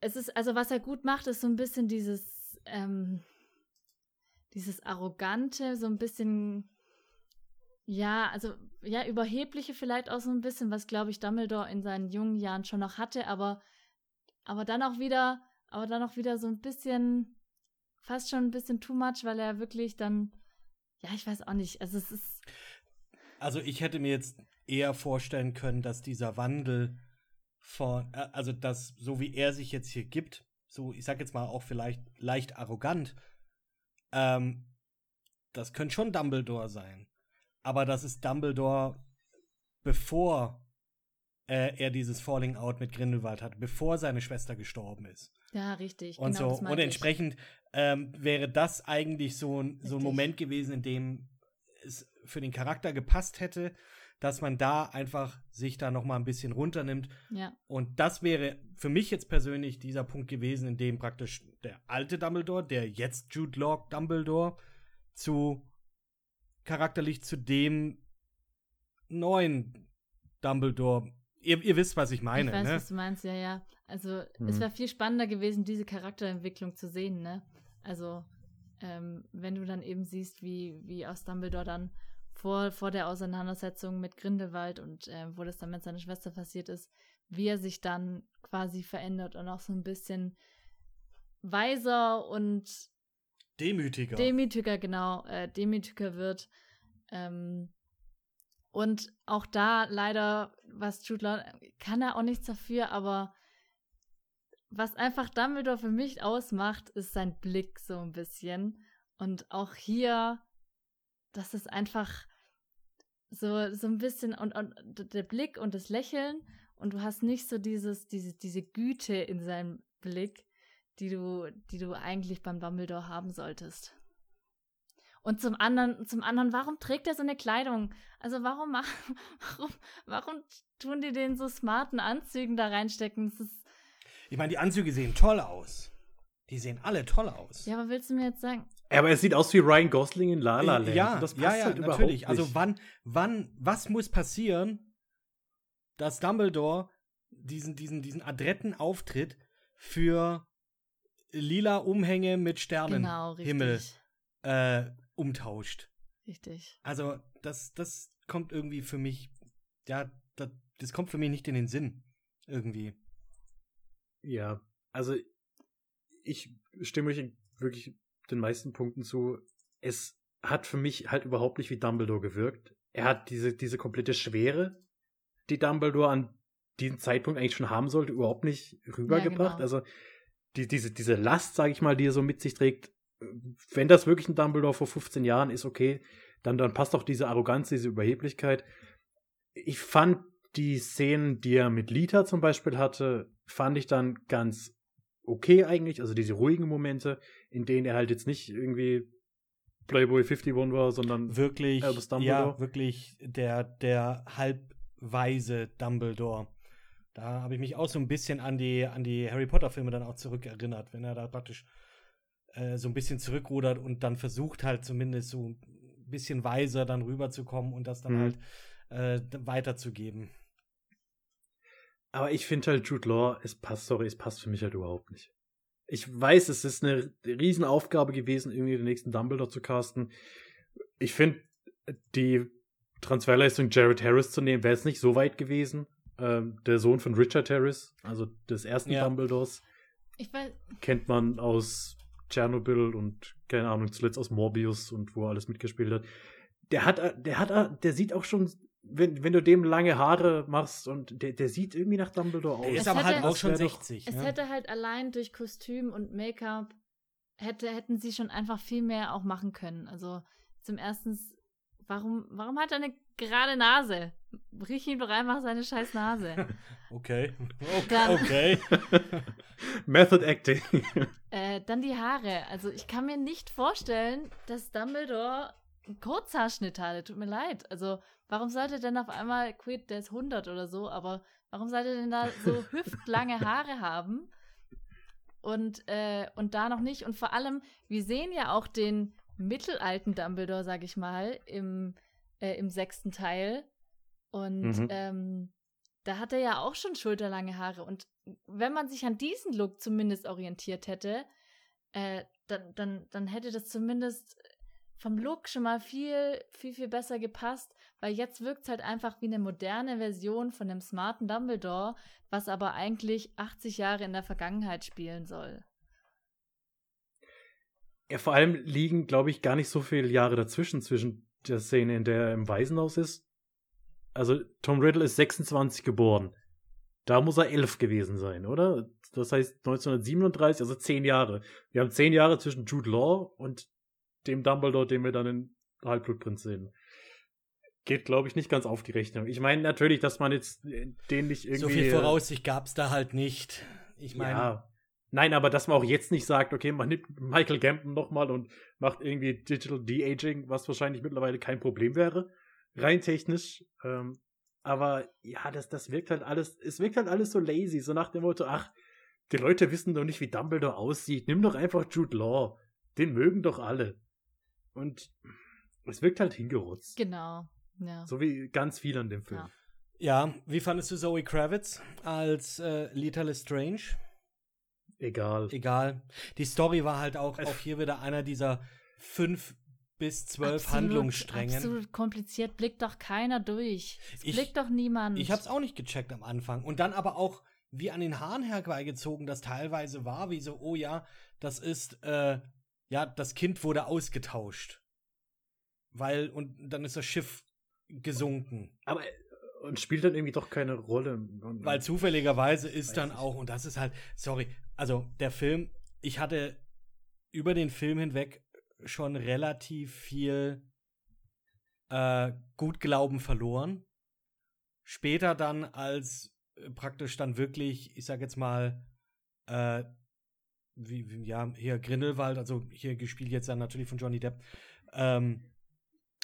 es ist, also was er gut macht, ist so ein bisschen dieses, ähm, dieses Arrogante, so ein bisschen, ja, also, ja, Überhebliche vielleicht auch so ein bisschen, was, glaube ich, Dumbledore in seinen jungen Jahren schon noch hatte, aber, aber dann auch wieder, aber dann auch wieder so ein bisschen, fast schon ein bisschen too much, weil er wirklich dann, ja, ich weiß auch nicht, also es ist. Also ich hätte mir jetzt eher vorstellen können, dass dieser Wandel von, äh, also das, so wie er sich jetzt hier gibt, so, ich sag jetzt mal auch vielleicht leicht arrogant, ähm, das könnte schon Dumbledore sein. Aber das ist Dumbledore, bevor äh, er dieses Falling Out mit Grindelwald hat, bevor seine Schwester gestorben ist. Ja, richtig. Und genau, so. Und entsprechend ähm, wäre das eigentlich so ein, so ein Moment gewesen, in dem es für den Charakter gepasst hätte, dass man da einfach sich da noch mal ein bisschen runternimmt. Ja. Und das wäre für mich jetzt persönlich dieser Punkt gewesen, in dem praktisch der alte Dumbledore, der jetzt Jude Law Dumbledore, zu charakterlich zu dem neuen Dumbledore. Ihr, ihr wisst, was ich meine. Ich weiß, ne? was du meinst, ja, ja. Also Mhm. es wäre viel spannender gewesen, diese Charakterentwicklung zu sehen, ne? Also ähm, wenn du dann eben siehst, wie, wie aus Dumbledore dann vor, vor der Auseinandersetzung mit Grindelwald und äh, wo das dann mit seiner Schwester passiert ist, wie er sich dann quasi verändert und auch so ein bisschen weiser und Demütiger. demütiger, genau, äh, demütiger wird. Ähm, und auch da leider, was Jude Law, kann er auch nichts dafür, aber was einfach Dumbledore für mich ausmacht, ist sein Blick so ein bisschen. Und auch hier, das ist einfach so, so ein bisschen, und, und der Blick und das Lächeln, und du hast nicht so dieses, diese, diese Güte in seinem Blick, die du, die du eigentlich beim Dumbledore haben solltest. Und zum anderen, zum anderen, warum trägt er so eine Kleidung? Also warum, warum, warum tun die den so smarten Anzügen da reinstecken? Ich meine, die Anzüge sehen toll aus. Die sehen alle toll aus. ja, aber willst du mir jetzt sagen? Aber es sieht aus wie Ryan Gosling in La La Land. Äh, Ja, Und das passt ja, ja, halt überhaupt natürlich. nicht. Also wann, wann, was muss passieren, dass Dumbledore diesen, diesen, diesen adretten Auftritt für lila Umhänge mit Genau. Sternenhimmel äh, umtauscht? Richtig. Also das, das kommt irgendwie für mich, ja, das, das kommt für mich nicht in den Sinn. Irgendwie. Ja, also ich stimme euch wirklich den meisten Punkten zu. Es hat für mich halt überhaupt nicht wie Dumbledore gewirkt. Er hat diese, diese komplette Schwere, die Dumbledore an diesem Zeitpunkt eigentlich schon haben sollte, überhaupt nicht rübergebracht. genau. Also die, diese, diese Last, sage ich mal, die er so mit sich trägt, wenn das wirklich ein Dumbledore vor 15 Jahren ist, okay, dann, dann passt auch diese Arroganz, diese Überheblichkeit. Ich fand die Szenen, die er mit Lita zum Beispiel hatte, fand ich dann ganz okay eigentlich. Also diese ruhigen Momente, in denen er halt jetzt nicht irgendwie Playboy 51 war, sondern Wirklich, Albus Dumbledore. ja, wirklich der, der halbweise Dumbledore. Da habe ich mich auch so ein bisschen an die, an die Harry Potter-Filme dann auch zurückerinnert, wenn er da praktisch äh, so ein bisschen zurückrudert und dann versucht halt zumindest so ein bisschen weiser dann rüberzukommen und das dann Mhm. halt äh, weiterzugeben. Aber ich finde halt Jude Law, es passt, sorry, es passt für mich halt überhaupt nicht. Ich weiß, es ist eine Riesenaufgabe gewesen, irgendwie den nächsten Dumbledore zu casten. Ich finde, die Transferleistung Jared Harris zu nehmen, wäre jetzt nicht so weit gewesen. Ähm, der Sohn von Richard Harris, also des ersten Ja. Dumbledores, Ich weiß, kennt man aus Tschernobyl und keine Ahnung, zuletzt aus Morbius und wo er alles mitgespielt hat. Der hat, der hat, der sieht auch schon, wenn, wenn du dem lange Haare machst und der, der sieht irgendwie nach Dumbledore aus. Der ist Es aber halt hätte- auch schon Das wär doch- 60. es ne? hätte halt allein durch Kostüm und Make-up hätte, hätten sie schon einfach viel mehr auch machen können. Also zum ersten, warum, warum hat er eine gerade Nase? Riech ihm doch einfach seine scheiß Nase. Okay. Dann- Okay. Method Acting. Äh, dann die Haare. Also ich kann mir nicht vorstellen, dass Dumbledore einen Kurzhaarschnitt hatte. Tut mir leid. Also warum sollte denn auf einmal Quid, der ist 100 oder so, aber warum sollte denn da so hüftlange Haare haben? und, äh, und da noch nicht. Und vor allem, wir sehen ja auch den mittelalten Dumbledore, sag ich mal, im, äh, im sechsten Teil. Und Mhm. ähm, da hat er ja auch schon schulterlange Haare. Und wenn man sich an diesen Look zumindest orientiert hätte, äh, dann, dann, dann hätte das zumindest vom Look schon mal viel, viel, viel besser gepasst, weil jetzt wirkt es halt einfach wie eine moderne Version von dem smarten Dumbledore, was aber eigentlich 80 Jahre in der Vergangenheit spielen soll. Ja, vor allem liegen, glaube ich, gar nicht so viele Jahre dazwischen, zwischen der Szene, in der er im Waisenhaus ist. Also, Tom Riddle ist 26 geboren. Da muss er 11 gewesen sein, oder? Das heißt 1937, also 10 Jahre. Wir haben 10 Jahre zwischen Jude Law und dem Dumbledore, den wir dann in Halbblutprinz sehen. Geht, glaube ich, nicht ganz auf die Rechnung. Ich meine natürlich, dass man jetzt den nicht irgendwie. so viel Voraussicht gab es da halt nicht. Ich meine, ja. Nein, aber dass man auch jetzt nicht sagt, okay, man nimmt Michael Gambon nochmal und macht irgendwie Digital De-Aging, was wahrscheinlich mittlerweile kein Problem wäre, rein technisch. Ähm, aber ja, das, das wirkt halt alles, es wirkt halt alles so lazy, so nach dem Motto, ach, die Leute wissen doch nicht, wie Dumbledore aussieht. Nimm doch einfach Jude Law. Den mögen doch alle. Und es wirkt halt hingerotzt. Genau. Ja. So wie ganz viel an dem Film. Ja. ja, wie fandest du Zoe Kravitz als äh, Lethal Strange? Egal. Egal. Die Story war halt auch, auch hier wieder einer dieser fünf bis zwölf Absolut- Handlungssträngen. Absolut kompliziert, blickt doch keiner durch. Es Ich- blickt doch niemand. Ich hab's auch nicht gecheckt am Anfang. Und dann aber auch wie an den Haaren herbeigezogen, das teilweise war, wie so, oh ja, das ist, äh, ja, das Kind wurde ausgetauscht. Weil, und dann ist das Schiff gesunken. Aber und spielt dann irgendwie doch keine Rolle. Weil zufälligerweise ist dann auch, und das ist halt, sorry, also der Film, ich hatte über den Film hinweg schon relativ viel äh, Gutglauben verloren. Später dann, als praktisch dann wirklich, ich sag jetzt mal, äh, wie, wie, ja, hier Grindelwald, also hier gespielt jetzt dann natürlich von Johnny Depp, ähm,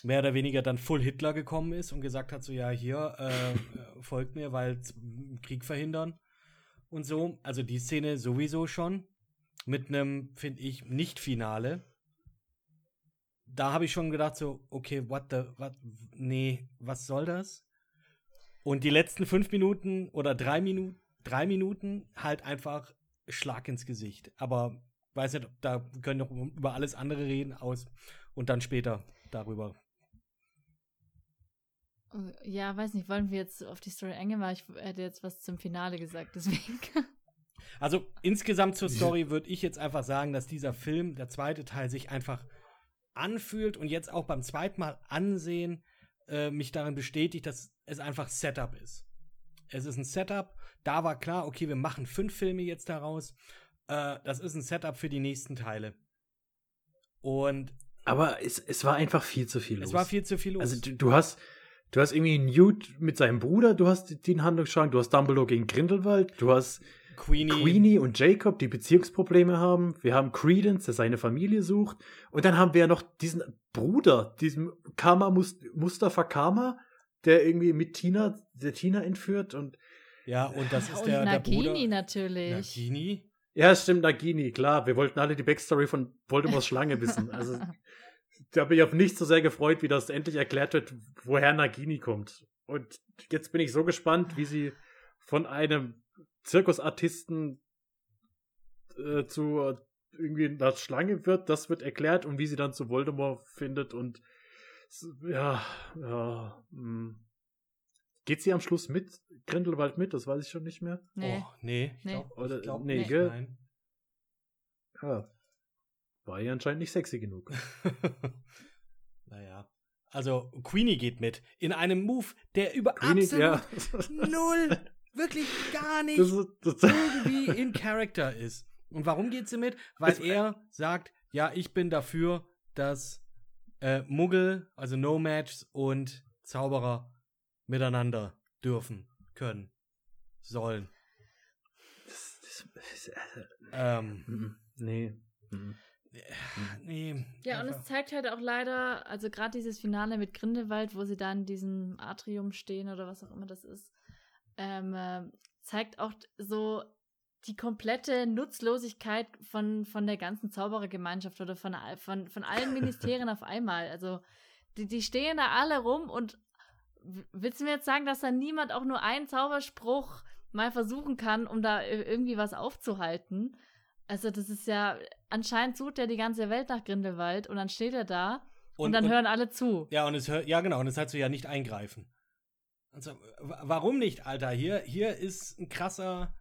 mehr oder weniger dann Full Hitler gekommen ist und gesagt hat, so ja, hier, äh, äh, folgt mir, weil Krieg verhindern und so. Also die Szene sowieso schon mit einem, finde ich, Nicht-Finale. Da habe ich schon gedacht, so, okay, what the, what, nee, was soll das? Und die letzten fünf Minuten oder drei Minuten, drei Minuten halt einfach Schlag ins Gesicht. Aber weiß nicht, da können wir noch über alles andere reden aus und dann später darüber. ja, weiß nicht, wollen wir jetzt auf die Story eingehen, weil ich hätte jetzt was zum Finale gesagt, deswegen. Also insgesamt zur Story würde ich jetzt einfach sagen, dass dieser Film, der zweite Teil, sich einfach anfühlt und jetzt auch beim zweiten Mal ansehen, äh, mich darin bestätigt, dass es einfach Setup ist. Es ist ein Setup. Da war klar, okay, wir machen fünf Filme jetzt daraus. Äh, das ist ein Setup für die nächsten Teile. Und Aber es, es war einfach viel zu viel los. es war viel zu viel los. Also du, du hast du hast irgendwie Newt mit seinem Bruder, du hast den Handlungsstrang, du hast Dumbledore gegen Grindelwald, du hast Queenie, Queenie und Jacob, die Beziehungsprobleme haben. Wir haben Credence, der seine Familie sucht. Und dann haben wir ja noch diesen Bruder, diesen Karma Mus- Mustafa Karma, der irgendwie mit Tina, der Tina entführt. Und Ja, und das ist und der, der Nagini Bruder. natürlich. Nagini? ja, es stimmt, Nagini, klar. Wir wollten alle die Backstory von Voldemorts Schlange wissen. Also da bin ich auf nicht so sehr gefreut, wie das endlich erklärt wird, woher Nagini kommt. Und jetzt bin ich so gespannt, wie sie von einem Zirkusartisten äh, zu äh, irgendwie einer Schlange wird. Das wird erklärt und wie sie dann zu Voldemort findet und ja, ja. mh. Geht sie am Schluss mit Grindelwald mit? Das weiß ich schon nicht mehr. nee. Oh, nee. Ich Nee. glaub, Oder- ich glaub nee, nicht, gell? nein. Ja. War ja anscheinend nicht sexy genug. naja. Also, Queenie geht mit. In einem Move, der über Queenie, absolut ja. null, wirklich gar nicht Das ist, das, irgendwie in Character ist. Und warum geht sie mit? Weil er sagt, ja, ich bin dafür, dass äh, Muggel, also Nomads und Zauberer miteinander dürfen, können, sollen. das, das, das, Ähm, Mhm. Nee. Mhm. nee. Ja, und einfach- es zeigt halt auch leider, also gerade dieses Finale mit Grindelwald, wo sie da in diesem Atrium stehen oder was auch immer das ist, ähm, äh, zeigt auch so, die komplette Nutzlosigkeit von, von der ganzen Zauberergemeinschaft oder von, von, von allen Ministerien auf einmal. Also, die, die stehen da alle rum und willst du mir jetzt sagen, dass da niemand auch nur einen Zauberspruch mal versuchen kann, um da irgendwie was aufzuhalten? Also, das ist ja, anscheinend sucht er die ganze Welt nach Grindelwald und dann steht er da und, und dann und, hören alle zu. Ja, und es hört, ja, genau, und es heißt so ja nicht eingreifen. Also, warum nicht, Alter? Hier, hier ist ein krasser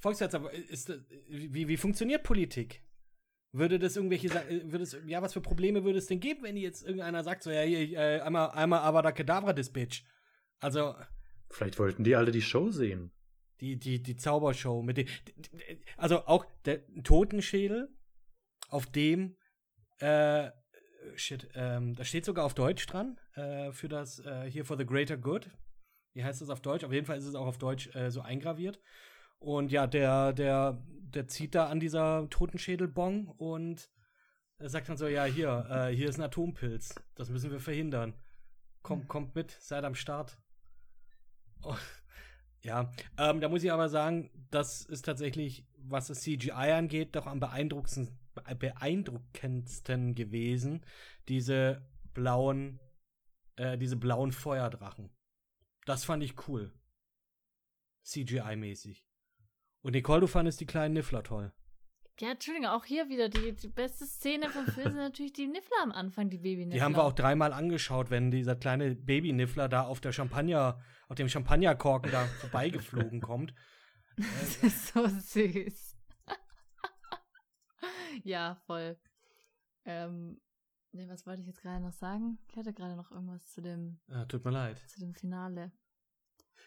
Volksherz, aber ist, wie, wie funktioniert Politik? Würde das irgendwelche, äh, würde es, ja, was für Probleme würde es denn geben, wenn jetzt irgendeiner sagt, so, ja, hier, äh, einmal, einmal Avada Kedavra, das Bitch. Also. Vielleicht wollten die alle die Show sehen. Die, die, die Zaubershow mit dem, also auch der Totenschädel, auf dem, äh, shit, ähm, da steht sogar auf Deutsch dran, äh, für das, äh, hier for the greater good. Wie heißt das auf Deutsch? Auf jeden Fall ist es auch auf Deutsch äh, so eingraviert. Und ja, der, der, der zieht da an dieser Totenschädelbong und sagt dann so, ja, hier, äh, hier ist ein Atompilz. Das müssen wir verhindern. Kommt, kommt mit, seid am Start. Oh, ja, ähm, da muss ich aber sagen, das ist tatsächlich, was das CGI angeht, doch am beeindruckendsten, beeindruckendsten gewesen. Diese blauen, äh, diese blauen Feuerdrachen. Das fand ich cool. CGI-mäßig. Und Nicole, du fandest die kleinen Niffler toll. Ja, Entschuldigung, auch hier wieder die, die beste Szene vom Film sind natürlich die Niffler am Anfang, die Baby-Niffler. Die haben wir auch dreimal angeschaut, wenn dieser kleine Baby-Niffler da auf der Champagner, auf dem Champagnerkorken da vorbeigeflogen kommt. Das ist so süß. ja, voll. Ähm, ne, was wollte ich jetzt gerade noch sagen? Ich hatte gerade noch irgendwas zu dem. Ja, tut mir leid. Zu dem Finale.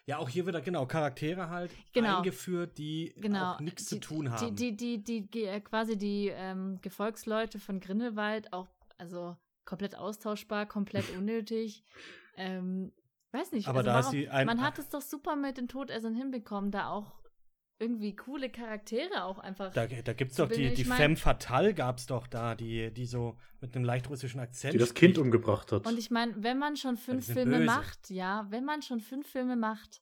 Ja, auch hier wieder genau Charaktere halt genau. eingeführt, die genau. auch nichts zu tun haben. Die, die, die, die äh, quasi die ähm, Gefolgsleute von Grindelwald auch, also komplett austauschbar, komplett unnötig. ähm, weiß nicht. Aber also da warum, ist sie ein, man hat es doch super mit den Todessern hinbekommen, da auch irgendwie coole Charaktere auch einfach. Da, da gibt es doch die, die Femme Fatale gab es doch da, die, die so mit einem leicht russischen Akzent. Die das Kind umgebracht hat. Und ich meine, wenn man schon fünf Filme böse. macht, ja, wenn man schon fünf Filme macht,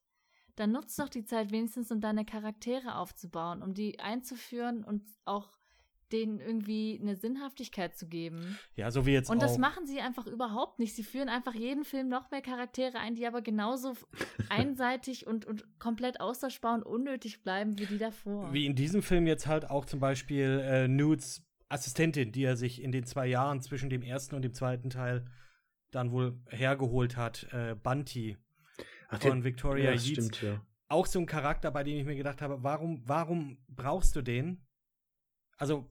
dann nutzt doch die Zeit wenigstens, um deine Charaktere aufzubauen, um die einzuführen und auch denen irgendwie eine Sinnhaftigkeit zu geben. Ja, so wie jetzt Und das machen sie einfach überhaupt nicht. Sie führen einfach jeden Film noch mehr Charaktere ein, die aber genauso einseitig und, und komplett austauschbar und unnötig bleiben wie die davor. Wie in diesem Film jetzt halt auch zum Beispiel äh, Nudes Assistentin, die er sich in den zwei Jahren zwischen dem ersten und dem zweiten Teil dann wohl hergeholt hat, äh, Bunty Ach, von Victoria ja, Yeats. Stimmt, ja. Auch so ein Charakter, bei dem ich mir gedacht habe, warum, warum brauchst du den? Also,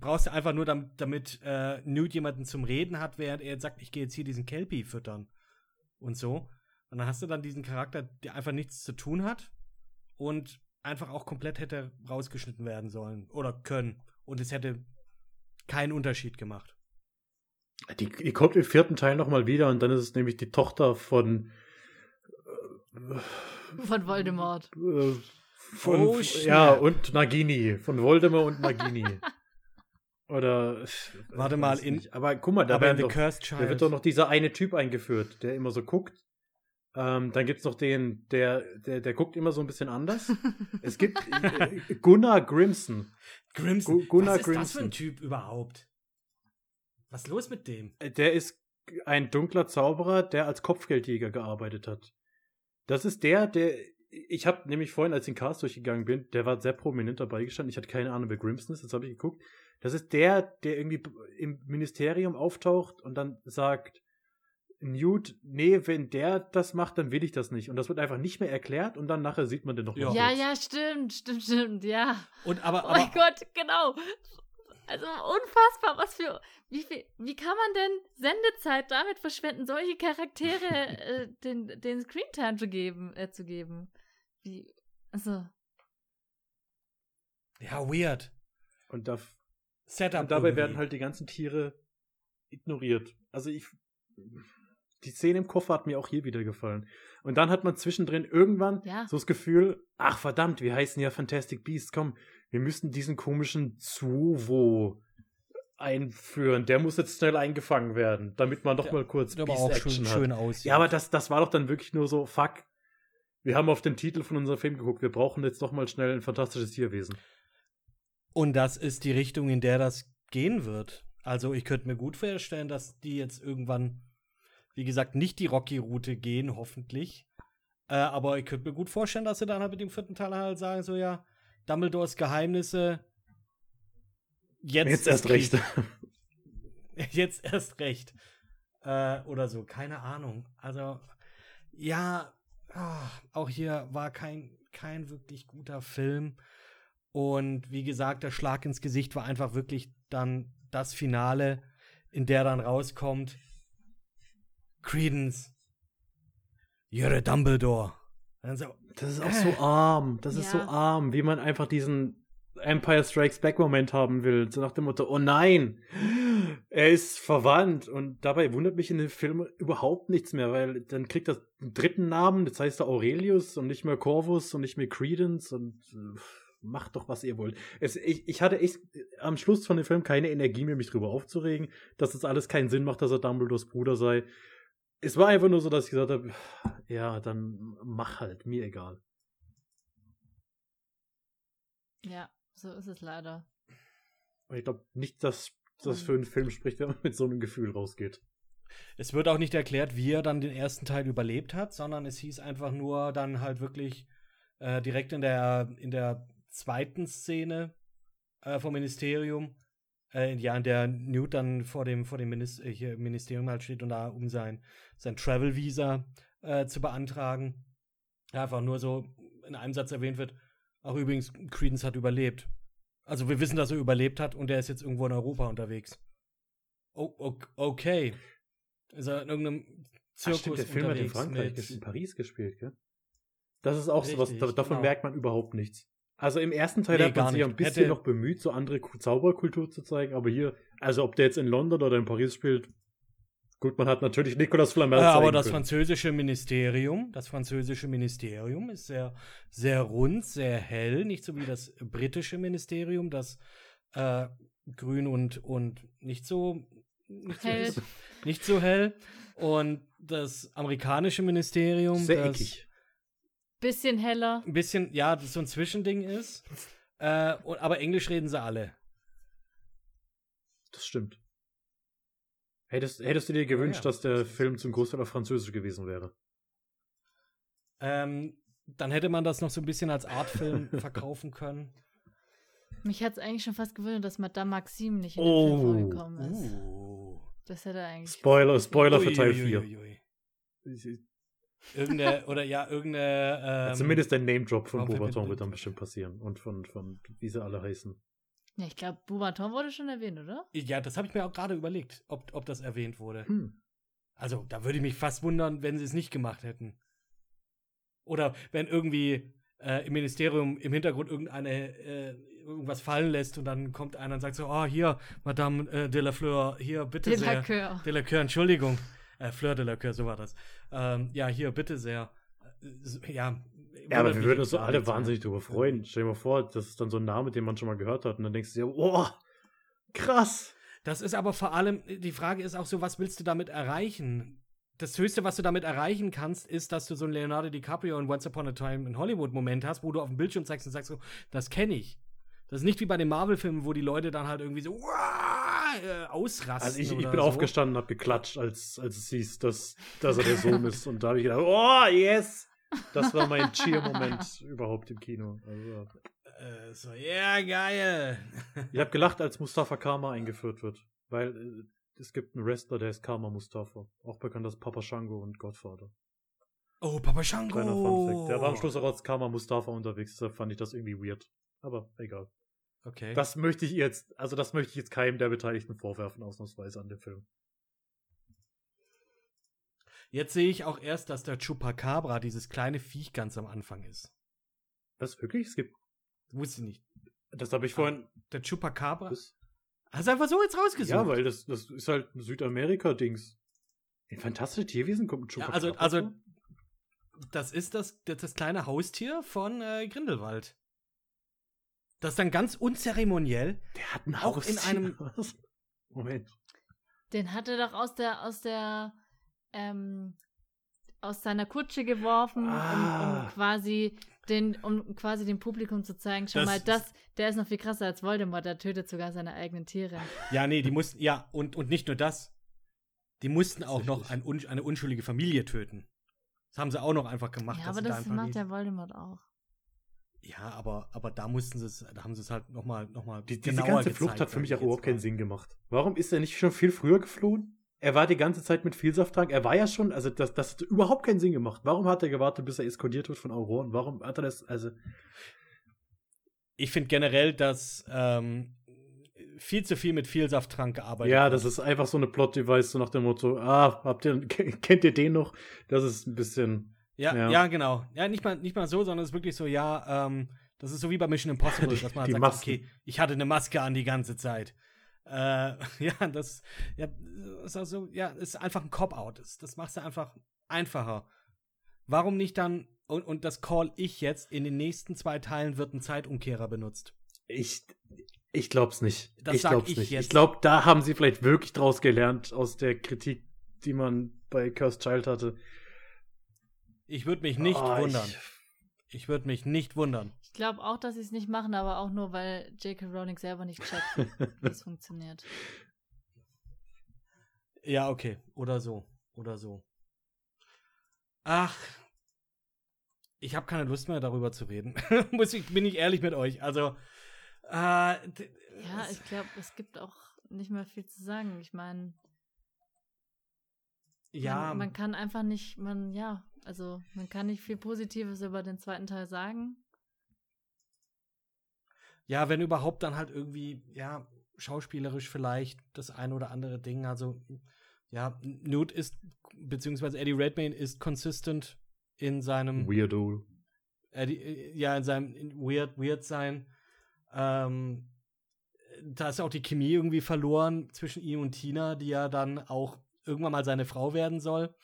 brauchst du einfach nur, damit, damit äh, Newt jemanden zum Reden hat, während er jetzt sagt, ich gehe jetzt hier diesen Kelpie füttern und so. Und dann hast du dann diesen Charakter, der einfach nichts zu tun hat und einfach auch komplett hätte rausgeschnitten werden sollen oder können. Und es hätte keinen Unterschied gemacht. Die, die kommt im vierten Teil nochmal wieder und dann ist es nämlich die Tochter von äh, von Voldemort. Äh, von, oh, ja, und Nagini. Von Voldemort und Nagini. Oder. Warte mal, in. Nicht. Aber guck mal, da, aber doch, da wird doch noch dieser eine Typ eingeführt, der immer so guckt. Ähm, dann gibt es noch den, der, der, der guckt immer so ein bisschen anders. es gibt äh, Gunnar Grimson. Grimson. Gu Gunnar Was ist Grimson. das für ein Typ überhaupt? Was ist los mit dem? Äh, der ist ein dunkler Zauberer, der als Kopfgeldjäger gearbeitet hat. Das ist der, der ich habe nämlich vorhin, als ich den Cast durchgegangen bin, der war sehr prominent dabei gestanden. Ich hatte keine Ahnung, wer Grimson ist. Jetzt habe ich geguckt. Das ist der, der irgendwie im Ministerium auftaucht und dann sagt, Newt, nee, wenn der das macht, dann will ich das nicht. Und das wird einfach nicht mehr erklärt und dann nachher sieht man den noch Ja, ja, ja, stimmt, stimmt, stimmt, ja. Und aber, aber oh mein Gott, genau. Also unfassbar, was für. Wie, viel, wie kann man denn Sendezeit damit verschwenden, solche Charaktere äh, den, den Screentime zu geben, äh, zu geben? Wie. Also. Ja, weird. Und, da, Setup und dabei irgendwie. werden halt die ganzen Tiere ignoriert. Also ich. Die Szene im Koffer hat mir auch hier wieder gefallen. Und dann hat man zwischendrin irgendwann ja. so das Gefühl, ach verdammt, wir heißen ja Fantastic Beasts, komm, wir müssen diesen komischen Zuwo einführen. Der muss jetzt schnell eingefangen werden, damit man doch ja, mal kurz Beast Action schön, hat. Schön aussieht. Ja, aber das, das war doch dann wirklich nur so, fuck, Wir haben auf den Titel von unserem Film geguckt. Wir brauchen jetzt doch mal schnell ein fantastisches Tierwesen. Und das ist die Richtung, in der das gehen wird. Also ich könnte mir gut vorstellen, dass die jetzt irgendwann, wie gesagt, nicht die Rocky-Route gehen, hoffentlich. Äh, aber ich könnte mir gut vorstellen, dass sie dann halt mit dem vierten Teil halt sagen, so ja, Dumbledores Geheimnisse. Jetzt, Jetzt erst recht. Jetzt erst recht. Äh, oder so, keine Ahnung. Also, ja, ah, auch hier war kein, kein wirklich guter Film. Und wie gesagt, der Schlag ins Gesicht war einfach wirklich dann das Finale, in der dann rauskommt: Credence, you're a Dumbledore. So, Das ist auch so arm. Das ist so Ja. arm, wie man einfach diesen Empire Strikes Back Moment haben will. So nach dem Motto, oh nein, er ist verwandt. Und dabei wundert mich in den Filmen überhaupt nichts mehr, weil dann kriegt er einen dritten Namen, das heißt er Aurelius und nicht mehr Corvus und nicht mehr Credence und äh, macht doch, was ihr wollt. Es, ich, ich hatte echt am Schluss von dem Film keine Energie mehr, mich drüber aufzuregen, dass das alles keinen Sinn macht, dass er Dumbledores Bruder sei. Es war einfach nur so, dass ich gesagt habe, ja, dann mach halt, mir egal. Ja, so ist es leider. Und ich glaube nicht, dass das Hm. für einen Film spricht, wenn man mit so einem Gefühl rausgeht. Es wird auch nicht erklärt, wie er dann den ersten Teil überlebt hat, sondern es hieß einfach nur dann halt wirklich äh, direkt in der, in der zweiten Szene äh, vom Ministerium, äh, ja, in der Newt dann vor dem, vor dem Minis äh, Ministerium halt steht und da um sein, sein Travel-Visa äh, zu beantragen. Ja, einfach nur so in einem Satz erwähnt wird, auch übrigens, Credence hat überlebt. Also wir wissen, dass er überlebt hat und er ist jetzt irgendwo in Europa unterwegs. Oh, ok- okay. Ist er in irgendeinem Ach, Zirkus stimmt, der Film hat in Frankreich, in Paris gespielt, gell? Das ist auch so was, Richtig, da, davon genau. merkt man überhaupt nichts. Also im ersten Teil Nee, hat man sich ja nicht. ein bisschen Hätte- noch bemüht, so andere Ku- Zauberkultur zu zeigen, aber hier, also ob der jetzt in London oder in Paris spielt, gut, man hat natürlich Nicolas Flamel Äh, aber das können. französische Ministerium, das französische Ministerium ist sehr, sehr rund, sehr hell, nicht so wie das britische Ministerium, das äh, grün und, und nicht so nicht so, Hell. nicht so hell. Und das amerikanische Ministerium, Sehr das eckig. Bisschen heller. ein bisschen, ja, das so ein Zwischending ist. Äh, und, aber Englisch reden sie alle. Das stimmt. Hättest, hättest du dir gewünscht, ja. dass der Film zum Großteil auf Französisch gewesen wäre? Ähm, dann hätte man das noch so ein bisschen als Artfilm verkaufen können. Mich hat es eigentlich schon fast gewundert, dass Madame Maxime nicht in Oh, den Film vorgekommen ist. Uh. Das hätte eigentlich. Spoiler, Spoiler für Teil ui, 4. Irgendeine, oder ja, irgendeine. Ähm, Zumindest der Name-Drop von Bobaton wird dann bestimmt passieren. Und von, von wie sie alle heißen. Ja, ich glaube, Bubaton wurde schon erwähnt, oder? Ja, das habe ich mir auch gerade überlegt, ob, ob das erwähnt wurde. Hm. Also, da würde ich mich fast wundern, wenn sie es nicht gemacht hätten. Oder wenn irgendwie äh, im Ministerium im Hintergrund irgendeine äh, irgendwas fallen lässt und dann kommt einer und sagt so, oh, hier, Madame äh, de la Fleur, hier, bitte De sehr. la Coeur. De la Coeur, Entschuldigung. Äh, Fleur de la Coeur, so war das. Ähm, ja, hier, bitte sehr. Äh, Ja, Ja, aber wir würden uns so alle wahnsinnig darüber freuen. Stell dir mal vor, das ist dann so ein Name, den man schon mal gehört hat. Und dann denkst du dir, boah, krass. Das ist aber vor allem, die Frage ist auch so, was willst du damit erreichen? Das Höchste, was du damit erreichen kannst, ist, dass du so einen Leonardo DiCaprio und Once Upon a Time in Hollywood-Moment hast, wo du auf dem Bildschirm zeigst und sagst so, das kenne ich. Das ist nicht wie bei den Marvel-Filmen, wo die Leute dann halt irgendwie so "Uah", äh, ausrasten. Also ich, ich bin so. aufgestanden und hab geklatscht, als, als es hieß, dass, dass er der Sohn ist. Und da habe ich gedacht, oh, yes! Das war mein Cheer-Moment überhaupt im Kino. Also, Äh, so, ja, geil. ich habe gelacht, als Mustafa Karma eingeführt wird. Weil äh, es gibt einen Wrestler, der ist Karma Mustafa. Auch bekannt als Papa Shango und Godfather. Oh, Papa Shango. Der war am Schluss auch als Karma Mustafa unterwegs, deshalb fand ich das irgendwie weird. Aber egal. Okay. Das möchte ich jetzt, also das möchte ich jetzt keinem der Beteiligten vorwerfen, ausnahmsweise an dem Film. Jetzt sehe ich auch erst, dass der Chupacabra dieses kleine Viech ganz am Anfang ist. Was, wirklich? Es gibt, Wusste ich nicht. das habe ich vorhin, Der Chupacabra. das, Hast du einfach so jetzt rausgesucht? ja, weil das, das ist halt ein Südamerika-Dings. In Fantastische Tierwesen kommt ein Ja, Chupacabra also, also vor? das ist das, das, das kleine Haustier von äh, Grindelwald. Das dann ganz unzeremoniell. der hat ein auch Haus. in einem-? Moment. Den hat er doch aus der, aus der, ähm, aus seiner Kutsche geworfen, um, um Ah. quasi den, um quasi dem Publikum zu zeigen, schau Das mal, ist- das, der ist noch viel krasser als Voldemort, der tötet sogar seine eigenen Tiere. Ja, nee, die mussten, ja, und, und nicht nur das. Die mussten auch noch ein, eine unschuldige Familie töten. Das haben sie auch noch einfach gemacht. ja, aber das macht ja Voldemort auch. Ja, aber, aber da mussten sie es, da haben sie es halt nochmal noch mal Die, diese ganze gezeigt, Flucht hat für mich ich auch überhaupt keinen. Sinn gemacht. Warum ist er nicht schon viel früher geflohen? Er war die ganze Zeit mit Vielsafttrank. Er war ja schon, also das, das hat überhaupt keinen Sinn gemacht. Warum hat er gewartet, bis er eskortiert wird von Auroren? Warum hat er das, also, Ich finde generell, dass ähm, viel zu viel mit Vielsafttrank gearbeitet ja, das ist einfach so eine Plot-Device, so nach dem Motto, ah, habt ihr, kennt ihr den noch? Das ist ein bisschen, Ja, Ja. ja, genau. Ja, nicht mal, nicht mal so, sondern es ist wirklich so, ja, ähm, das ist so wie bei Mission Impossible, Die- dass man halt sagt, Masken. okay, ich hatte eine Maske an die ganze Zeit. Äh, ja, das ja, ist also, ja, ist einfach ein Cop-Out. Das, das machst du einfach einfacher. Warum nicht dann, und, und das call ich jetzt, in den nächsten zwei Teilen wird ein Zeitumkehrer benutzt. ich, ich glaub's nicht. Das ich glaub's ich nicht. jetzt. Ich glaube, da haben sie vielleicht wirklich draus gelernt aus der Kritik, die man bei Cursed Child hatte. Ich würde mich nicht Ah, wundern. Ich, Ich würde mich nicht wundern. Ich glaube auch, dass sie es nicht machen, aber auch nur, weil J.K. Rowling selber nicht checkt, wie es funktioniert. Ja, okay. Oder so. Oder so. Ach. Ich habe keine Lust mehr darüber zu reden. Muss ich, bin ich ehrlich mit euch. Also, äh, Ja, ich glaube, es gibt auch nicht mehr viel zu sagen. Ich meine, ja, man, man kann einfach nicht, man, ja, also man kann nicht viel Positives über den zweiten Teil sagen. ja, wenn überhaupt dann halt irgendwie, ja, schauspielerisch vielleicht das ein oder andere Ding. Also, ja, Newt ist, beziehungsweise Eddie Redmayne ist consistent in seinem Weirdo. Eddie, ja, in seinem Weird, Weird sein. Ähm, da ist auch die Chemie irgendwie verloren zwischen ihm und Tina, die ja dann auch irgendwann mal seine Frau werden soll.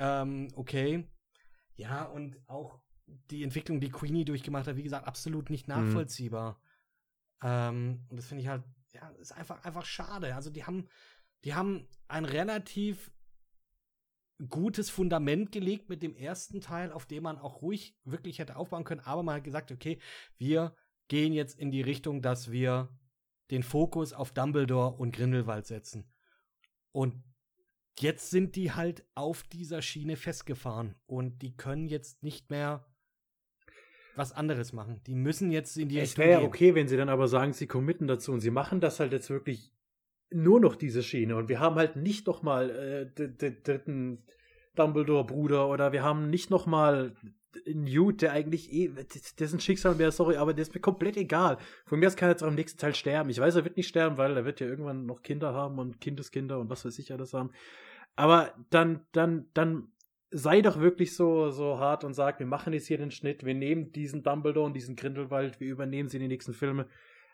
Ähm, okay. Ja, und auch die Entwicklung, die Queenie durchgemacht hat, wie gesagt, absolut nicht nachvollziehbar. Ähm, und das finde ich halt, ja, ist einfach, einfach schade. Also die haben, die haben ein relativ gutes Fundament gelegt mit dem ersten Teil, auf dem man auch ruhig wirklich hätte aufbauen können, aber man hat gesagt, okay, wir gehen jetzt in die Richtung, dass wir den Fokus auf Dumbledore und Grindelwald setzen. Und jetzt sind die halt auf dieser Schiene festgefahren und die können jetzt nicht mehr was anderes machen. Die müssen jetzt in die Es Richtung wäre ja okay, wenn sie dann aber sagen, sie committen dazu und sie machen das halt jetzt wirklich nur noch diese Schiene und wir haben halt nicht noch mal äh, dritten Dumbledore-Bruder oder wir haben nicht noch mal Newt, der eigentlich eh, dessen Schicksal wäre, sorry, aber der ist mir komplett egal. Von mir aus kann er jetzt auch im nächsten Teil sterben. Ich weiß, er wird nicht sterben, weil er wird ja irgendwann noch Kinder haben und Kindeskinder und was weiß ich alles haben. Aber dann, dann, dann sei doch wirklich so, so hart und sag, wir machen jetzt hier den Schnitt, wir nehmen diesen Dumbledore und diesen Grindelwald, wir übernehmen sie in die nächsten Filme.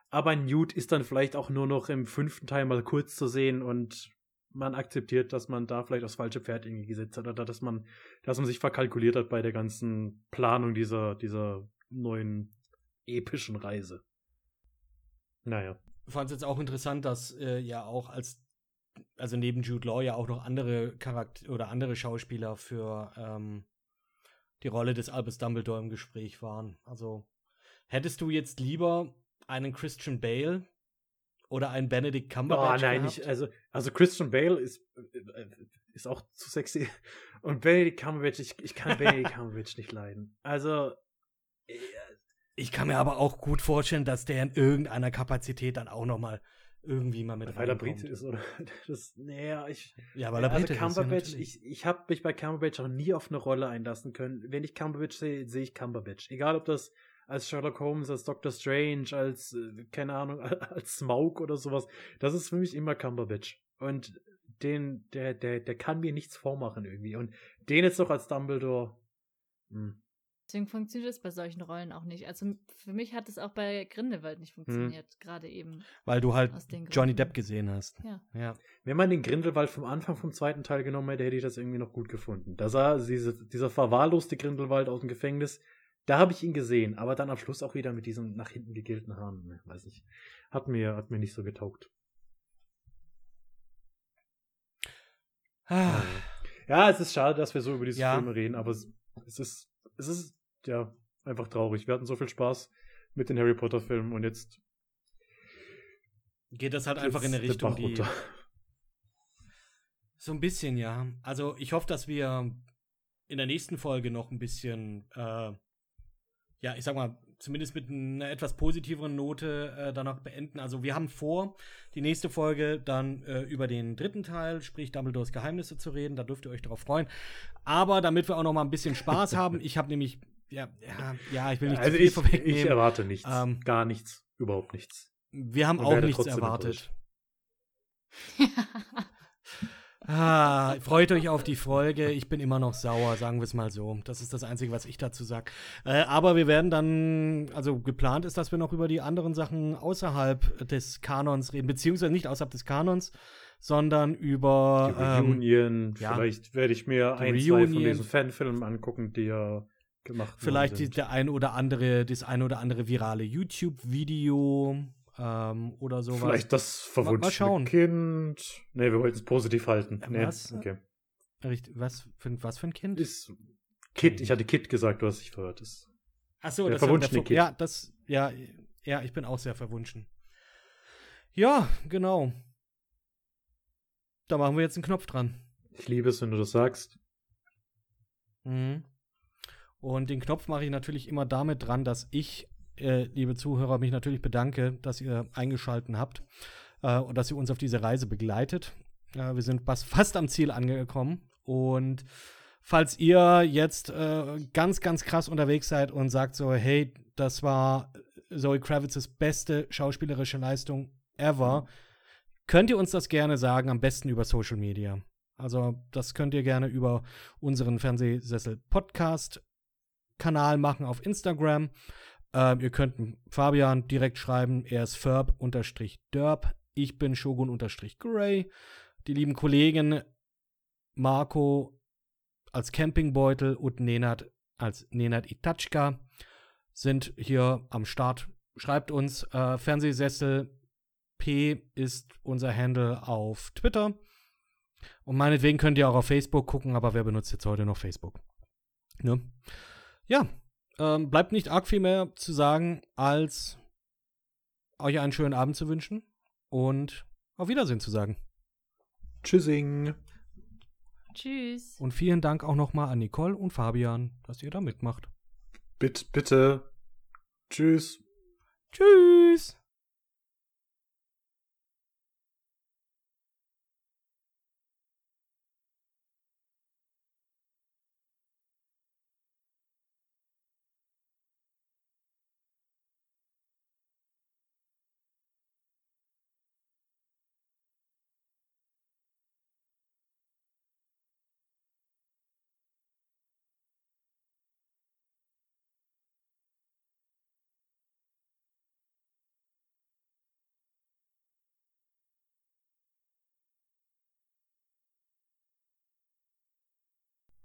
Aber Newt ist dann vielleicht auch nur noch im fünften Teil mal kurz zu sehen und man akzeptiert, dass man da vielleicht aufs falsche Pferd irgendwie gesetzt hat oder dass man, dass man sich verkalkuliert hat bei der ganzen Planung dieser, dieser neuen epischen Reise. Naja. Fand es jetzt auch interessant, dass äh, ja auch als, also neben Jude Law ja auch noch andere Charakter oder andere Schauspieler für ähm, die Rolle des Albus Dumbledore im Gespräch waren. Also hättest du jetzt lieber einen Christian Bale oder einen Benedict Oh Cumberbatch nein, gehabt? ich, also, also Christian Bale ist, äh, ist auch zu sexy. Und Benedict Cumberbatch, ich, ich kann Benedict Cumberbatch nicht leiden. Also, äh, Ich kann mir aber auch gut vorstellen, dass der in irgendeiner Kapazität dann auch noch mal irgendwie mal mit weil er. Brite ist, oder? Das, naja, ich. Ja, weil er also Brite ist. ja, Cumberbatch, ich, ich habe mich bei Cumberbatch auch nie auf eine Rolle einlassen können. Wenn ich Cumberbatch sehe, sehe ich Cumberbatch. Egal ob das als Sherlock Holmes, als Doctor Strange, als, äh, keine Ahnung, als Smaug oder sowas. Das ist für mich immer Cumberbatch. Und den, der, der, der kann mir nichts vormachen irgendwie. Und den jetzt noch als Dumbledore. Hm. Deswegen funktioniert es bei solchen Rollen auch nicht. Also für mich hat es auch bei Grindelwald nicht funktioniert, gerade eben weil du halt. Johnny Depp gesehen hast. Ja. Ja. Wenn man den Grindelwald vom Anfang vom zweiten Teil genommen hätte, hätte ich das irgendwie noch gut gefunden. Da sah diese, dieser verwahrloste Grindelwald aus dem Gefängnis, da habe ich ihn gesehen, aber dann am Schluss auch wieder mit diesen nach hinten gegelten Haaren. Ne, weiß nicht. Hat mir, hat mir nicht so getaugt. Ah, Ja, es ist schade, dass wir so über diese Ja. Filme reden, aber es, es ist, es ist, ja, einfach traurig. Wir hatten so viel Spaß mit den Harry Potter Filmen und jetzt Geht das halt einfach in eine Richtung, die. runter. So ein bisschen, ja. Also ich hoffe, dass wir in der nächsten Folge noch ein bisschen, äh, ja, ich sag mal, zumindest mit einer etwas positiveren Note äh, danach beenden. Also wir haben vor, die nächste Folge dann äh, über den dritten Teil, sprich Dumbledores Geheimnisse zu reden. Da dürft ihr euch darauf freuen. Aber damit wir auch noch mal ein bisschen Spaß haben, ich habe nämlich, ja, ja, ja, ich will nicht Also zu viel ich, vorwegnehmen. ich erwarte nichts. Ähm, Gar nichts. Überhaupt nichts. wir haben und auch nichts erwartet. Ah, freut euch auf die Folge. Ich bin immer noch sauer, sagen wir es mal so. Das ist das Einzige, was ich dazu sage. Äh, aber wir werden dann, also geplant ist, dass wir noch über die anderen Sachen außerhalb des Kanons reden, beziehungsweise nicht außerhalb des Kanons, sondern über Die ähm, Reunion, ja. vielleicht werde ich mir ein, zwei von Reunion. diesen Fanfilmen angucken, die ja gemacht vielleicht sind. der ein oder andere, das ein oder andere virale YouTube-Video ähm, oder sowas. Vielleicht das verwunschene. Kind. Nee, wir wollten es positiv halten. Nee, was? okay. Richtig, was für, was für ein Kind? Ist Kid, ich hatte Kid gesagt, du hast dich verhört. Ist Ach so, das verwunschene Kid. Ja, das, ja, ja, ich bin auch sehr verwunschen. Ja, genau. Da machen wir jetzt einen Knopf dran. ich liebe es, wenn du das sagst. Mhm. Und den Knopf mache ich natürlich immer damit dran, dass ich, äh, liebe Zuhörer, mich natürlich bedanke, dass ihr eingeschalten habt äh, und dass ihr uns auf diese Reise begleitet. Äh, wir sind fast, am Ziel angekommen. Und falls ihr jetzt äh, ganz, ganz krass unterwegs seid und sagt so, hey, das war Zoe Kravitzes beste schauspielerische Leistung ever, könnt ihr uns das gerne sagen, am besten über Social Media. Also das könnt ihr gerne über unseren Fernsehsessel Podcast Kanal machen auf Instagram. Ähm, ihr könnt Fabian direkt schreiben, er ist Ferb-Derb. Ich bin Shogun-Gray. Die lieben Kollegen Marco als Campingbeutel und Nenad als Nenad Itachka sind hier am Start. Schreibt uns äh, Fernsehsessel P ist unser Handle auf Twitter. Und meinetwegen könnt ihr auch auf Facebook gucken, aber wer benutzt jetzt heute noch Facebook? Ne? Ja, ähm, bleibt nicht arg viel mehr zu sagen, als euch einen schönen Abend zu wünschen und auf Wiedersehen zu sagen. Tschüssing. Tschüss. Und vielen Dank auch nochmal an Nicole und Fabian, dass ihr da mitmacht. Bitte, bitte. Tschüss. Tschüss!